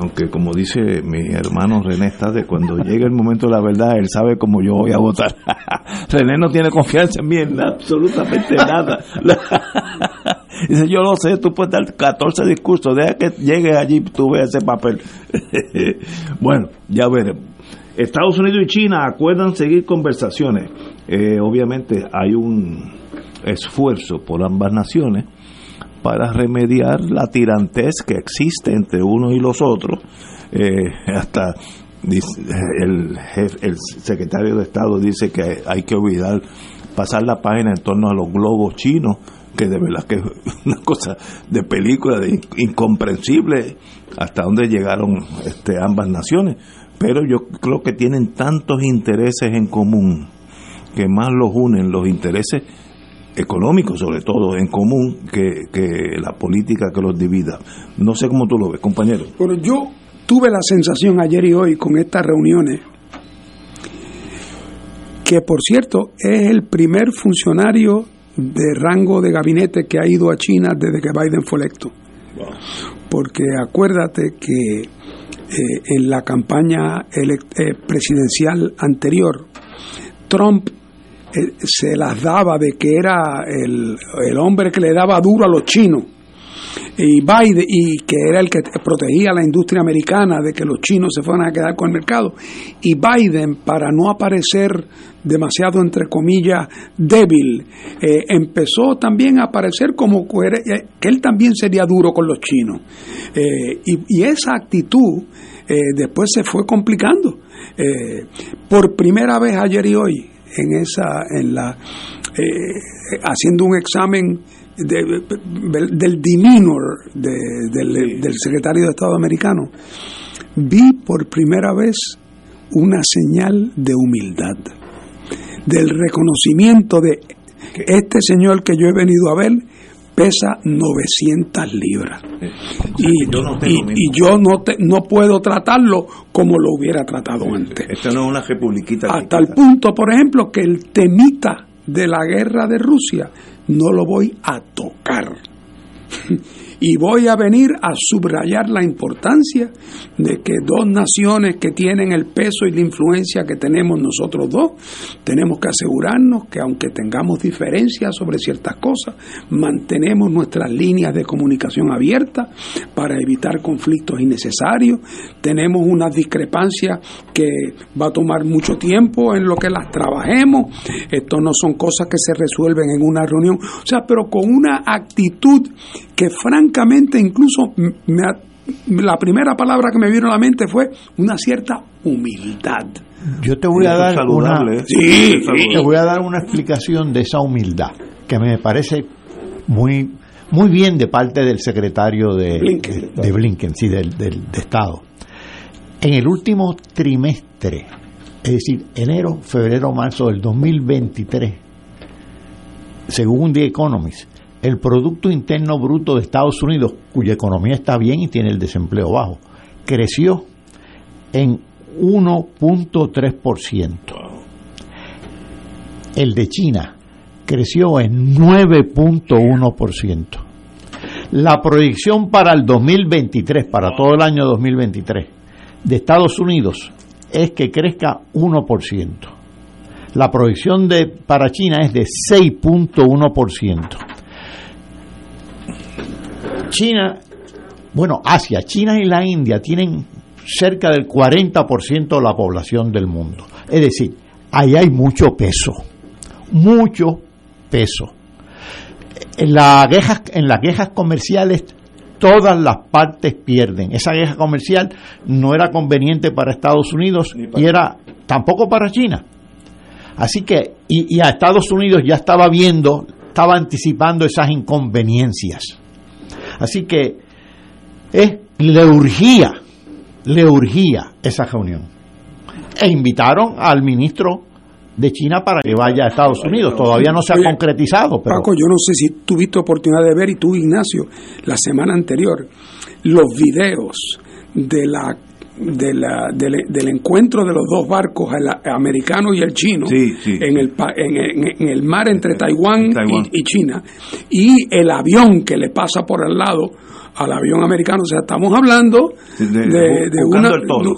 Aunque como dice mi hermano René está de cuando llegue el momento de la verdad, él sabe cómo yo voy a votar. René no tiene confianza en mí en absolutamente nada. Dice, yo lo sé, tú puedes dar 14 discursos, deja que llegue allí tú veas ese papel. bueno, ya veremos. Estados Unidos y China acuerdan seguir conversaciones. Eh, obviamente hay un esfuerzo por ambas naciones para remediar la tirantez que existe entre unos y los otros. Eh, hasta el, jef- el secretario de Estado dice que hay que olvidar pasar la página en torno a los globos chinos, que de verdad que es una cosa de película, de in- incomprensible hasta dónde llegaron este, ambas naciones. Pero yo creo que tienen tantos intereses en común que más los unen los intereses económicos sobre todo en común que, que la política que los divida. No sé cómo tú lo ves, compañero. Bueno, yo tuve la sensación ayer y hoy con estas reuniones que, por cierto, es el primer funcionario de rango de gabinete que ha ido a China desde que Biden fue electo. Porque acuérdate que eh, en la campaña eh, presidencial anterior, Trump se las daba de que era el, el hombre que le daba duro a los chinos. Y Biden y que era el que protegía la industria americana de que los chinos se fueran a quedar con el mercado. Y Biden para no aparecer demasiado entre comillas débil eh, empezó también a aparecer como eh, que él también sería duro con los chinos. Eh, y, esa actitud eh, después se fue complicando. Eh, por primera vez ayer y hoy en esa en la eh, haciendo un examen de- del- del demeanor de- del, del secretario de Estado americano, vi por primera vez una señal de humildad, del reconocimiento de este señor que yo he venido a ver pesa 900 libras y yo no y- tengo y yo no, te- no puedo tratarlo como lo hubiera tratado antes. Esta no es una republiquita. Hasta el punto, por ejemplo, que el temita de la guerra de Rusia no lo voy a tocar. Y voy a venir a subrayar la importancia de que dos naciones que tienen el peso y la influencia que tenemos nosotros dos, tenemos que asegurarnos que aunque tengamos diferencias sobre ciertas cosas, mantenemos nuestras líneas de comunicación abiertas para evitar conflictos innecesarios. Tenemos unas discrepancias que va a tomar mucho tiempo en lo que las trabajemos. Esto no son cosas que se resuelven en una reunión. O sea, pero con una actitud que francamente incluso me ha- la primera palabra que me vino a la mente fue una cierta humildad. Yo te voy a dar una saludable, ¿eh? Sí, saludable. te voy a dar una explicación de esa humildad que me parece muy muy bien de parte del secretario de Blinken. de, de Blinken, sí, del, del- de Estado. En el último trimestre, es decir, enero, febrero, marzo del 2023, según The Economist, el Producto Interno Bruto de Estados Unidos, cuya economía está bien y tiene el desempleo bajo, creció en 1.3%. El de China creció en 9.1%. La proyección para el 2023, para todo el año 2023, de Estados Unidos es que crezca 1%. La proyección de, para China es de 6.1%. China, bueno, Asia, China y la India tienen cerca del 40% de la población del mundo. Es decir, ahí hay mucho peso, mucho peso. en, la quejas, en las quejas comerciales todas las partes pierden. Esa guerra comercial no era conveniente para Estados Unidos y era tampoco para China. Así que, y, y, a Estados Unidos ya estaba viendo, estaba anticipando esas inconveniencias. Así que eh, le urgía, le urgía esa reunión. E invitaron al ministro de China para que vaya a Estados Unidos. Todavía no se ha Oye, concretizado. Pero... Paco, yo no sé si tuviste oportunidad de ver, y tú, Ignacio, la semana anterior, los videos de la, de la, del, del encuentro de los dos barcos, el americano y el chino, Sí, sí, en, el, en, en- en el mar entre Taiwán, Taiwán. Y, y China, y el avión que le pasa por al lado al avión americano. O sea, estamos hablando De- de, de- una,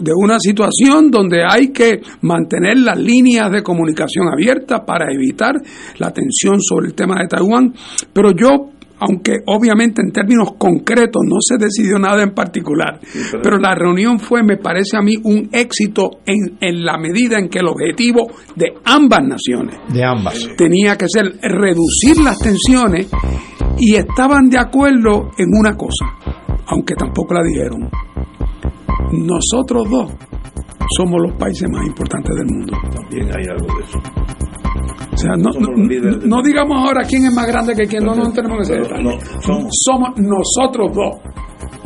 de una situación donde hay que mantener las líneas de comunicación abiertas para evitar la tensión sobre el tema de Taiwán. Pero yo, aunque obviamente en términos concretos no se decidió nada en particular, pero la reunión fue, me parece a mí, un éxito en, en la medida en que el objetivo de ambas naciones De ambas. tenía que ser reducir las tensiones y estaban de acuerdo en una cosa, aunque tampoco la dijeron. Nosotros dos somos los países más importantes del mundo. También hay algo de eso. O sea, no, digamos ahora quién es más grande que quién, no, no tenemos que ser somos. somos nosotros dos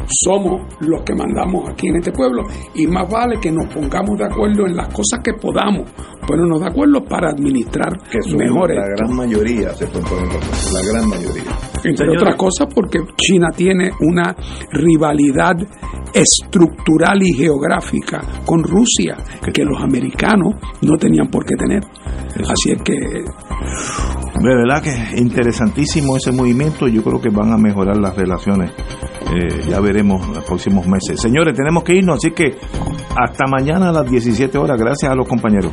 somos los que mandamos aquí en este pueblo y más vale que nos pongamos de acuerdo en las cosas que podamos ponernos de acuerdo para administrar Que somos mejor la esto. gran mayoría se acuerdo, la gran mayoría. Entre otras cosas porque China tiene una rivalidad estructural y geográfica con Rusia que los americanos no tenían por qué tener. Así es que De verdad que es interesantísimo ese movimiento. Yo creo que van a mejorar las relaciones. Eh, ya veremos los próximos meses. Señores, tenemos que irnos, así que hasta mañana a las 17 horas. Gracias a los compañeros.